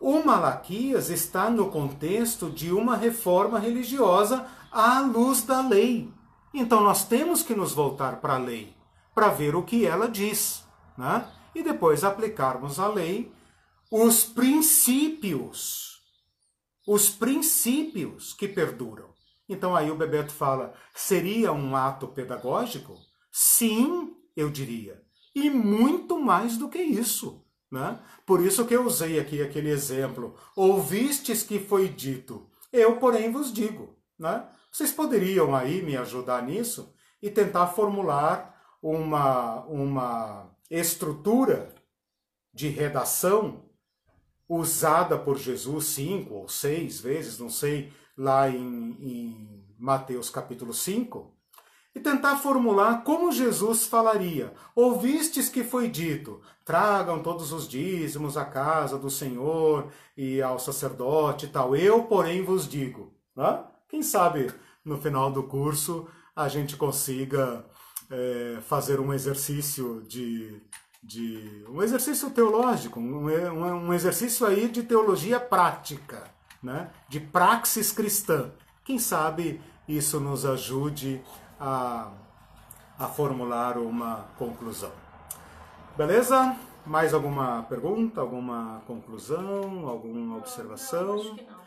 O Malaquias está no contexto de uma reforma religiosa à luz da lei. Então nós temos que nos voltar para a lei, para ver o que ela diz, né? E depois aplicarmos à lei os princípios. Os princípios que perduram. Então aí o Bebeto fala: seria um ato pedagógico? Sim, eu diria. E muito mais do que isso. Né? Por isso que eu usei aqui aquele exemplo. Ouvistes que foi dito, eu, porém, vos digo. Né? Vocês poderiam aí me ajudar nisso e tentar formular uma, uma estrutura de redação usada por Jesus cinco ou seis vezes, não sei, lá em, em Mateus capítulo 5, e tentar formular como Jesus falaria. Ouvistes que foi dito: tragam todos os dízimos à casa do Senhor e ao sacerdote e tal. Eu, porém, vos digo. Né? Quem sabe no final do curso a gente consiga é, fazer um exercício de, de um exercício teológico, um, um exercício aí de teologia prática, né, de praxis cristã. Quem sabe isso nos ajude a, a formular uma conclusão. Beleza? Mais alguma pergunta, alguma conclusão, alguma observação? Não, não, tá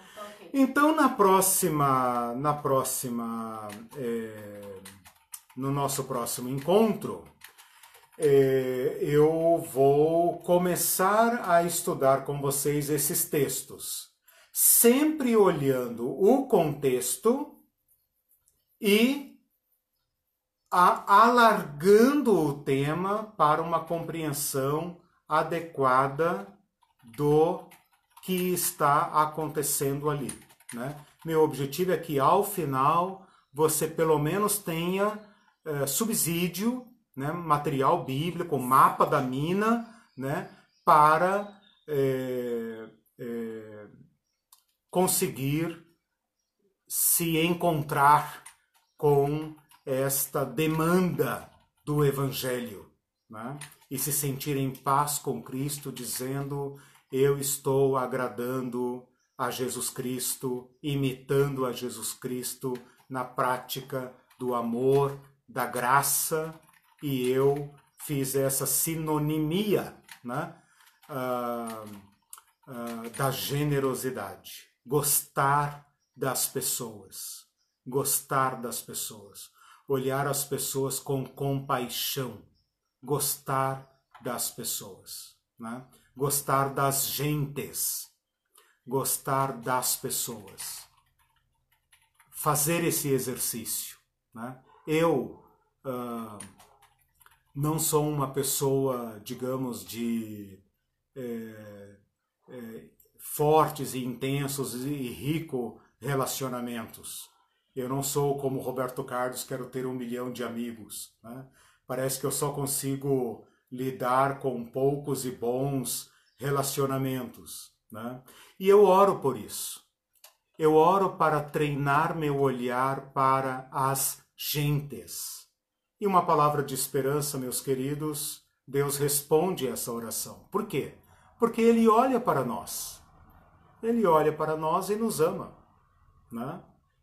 então na próxima, na próxima, é, no nosso próximo encontro, é, eu vou começar a estudar com vocês esses textos, sempre olhando o contexto e a, alargando o tema para uma compreensão adequada do que está acontecendo ali. Né? Meu objetivo é que ao final você pelo menos tenha é, subsídio, né, material bíblico, mapa da mina, né, para é, é, conseguir se encontrar com esta demanda do Evangelho né? e se sentir em paz com Cristo, dizendo: Eu estou agradando a Jesus Cristo, imitando a Jesus Cristo na prática do amor, da graça, e eu fiz essa sinonimia né? Ah, ah, da generosidade, gostar das pessoas, gostar das pessoas, olhar as pessoas com compaixão, gostar das pessoas, né? gostar das gentes, gostar das pessoas. Fazer esse exercício. Né? Eu não sou uma pessoa, digamos, de é, é, fortes e intensos e rico relacionamentos. Eu não sou como Roberto Carlos, quero ter um milhão de amigos. Né? Parece que eu só consigo lidar com poucos e bons relacionamentos. Né? E eu oro por isso. Eu oro para treinar meu olhar para as gentes. E uma palavra de esperança, meus queridos, Deus responde essa oração. Por quê? Porque Ele olha para nós. Ele olha para nós e nos ama. Né?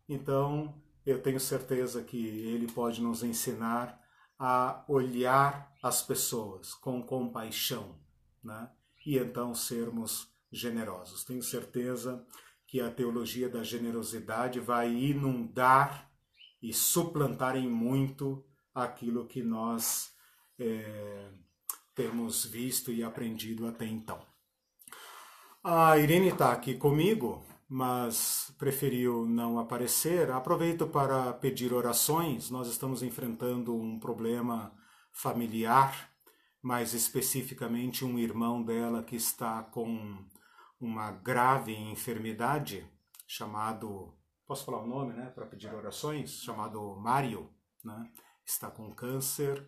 Então, eu tenho certeza que Ele pode nos ensinar a olhar as pessoas com compaixão, né? e então sermos generosos. Tenho certeza que a teologia da generosidade vai inundar e suplantar em muito aquilo que nós é, temos visto e aprendido até então. A Irene está aqui comigo mas preferiu não aparecer. Aproveito para pedir orações. Nós estamos enfrentando um problema familiar, mais especificamente um irmão dela que está com uma grave enfermidade chamado, posso falar o nome, né, para pedir orações, chamado Mário, né? Está com câncer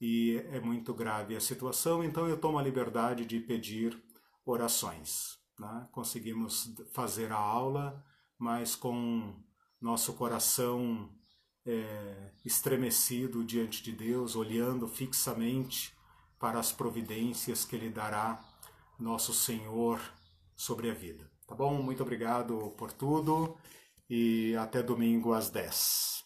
e é muito grave a situação, então eu tomo a liberdade de pedir orações. Né? Conseguimos fazer a aula, mas com nosso coração é, estremecido diante de Deus, olhando fixamente para as providências que Ele dará, nosso Senhor, sobre a vida. Tá bom? Muito obrigado por tudo e até domingo às 10.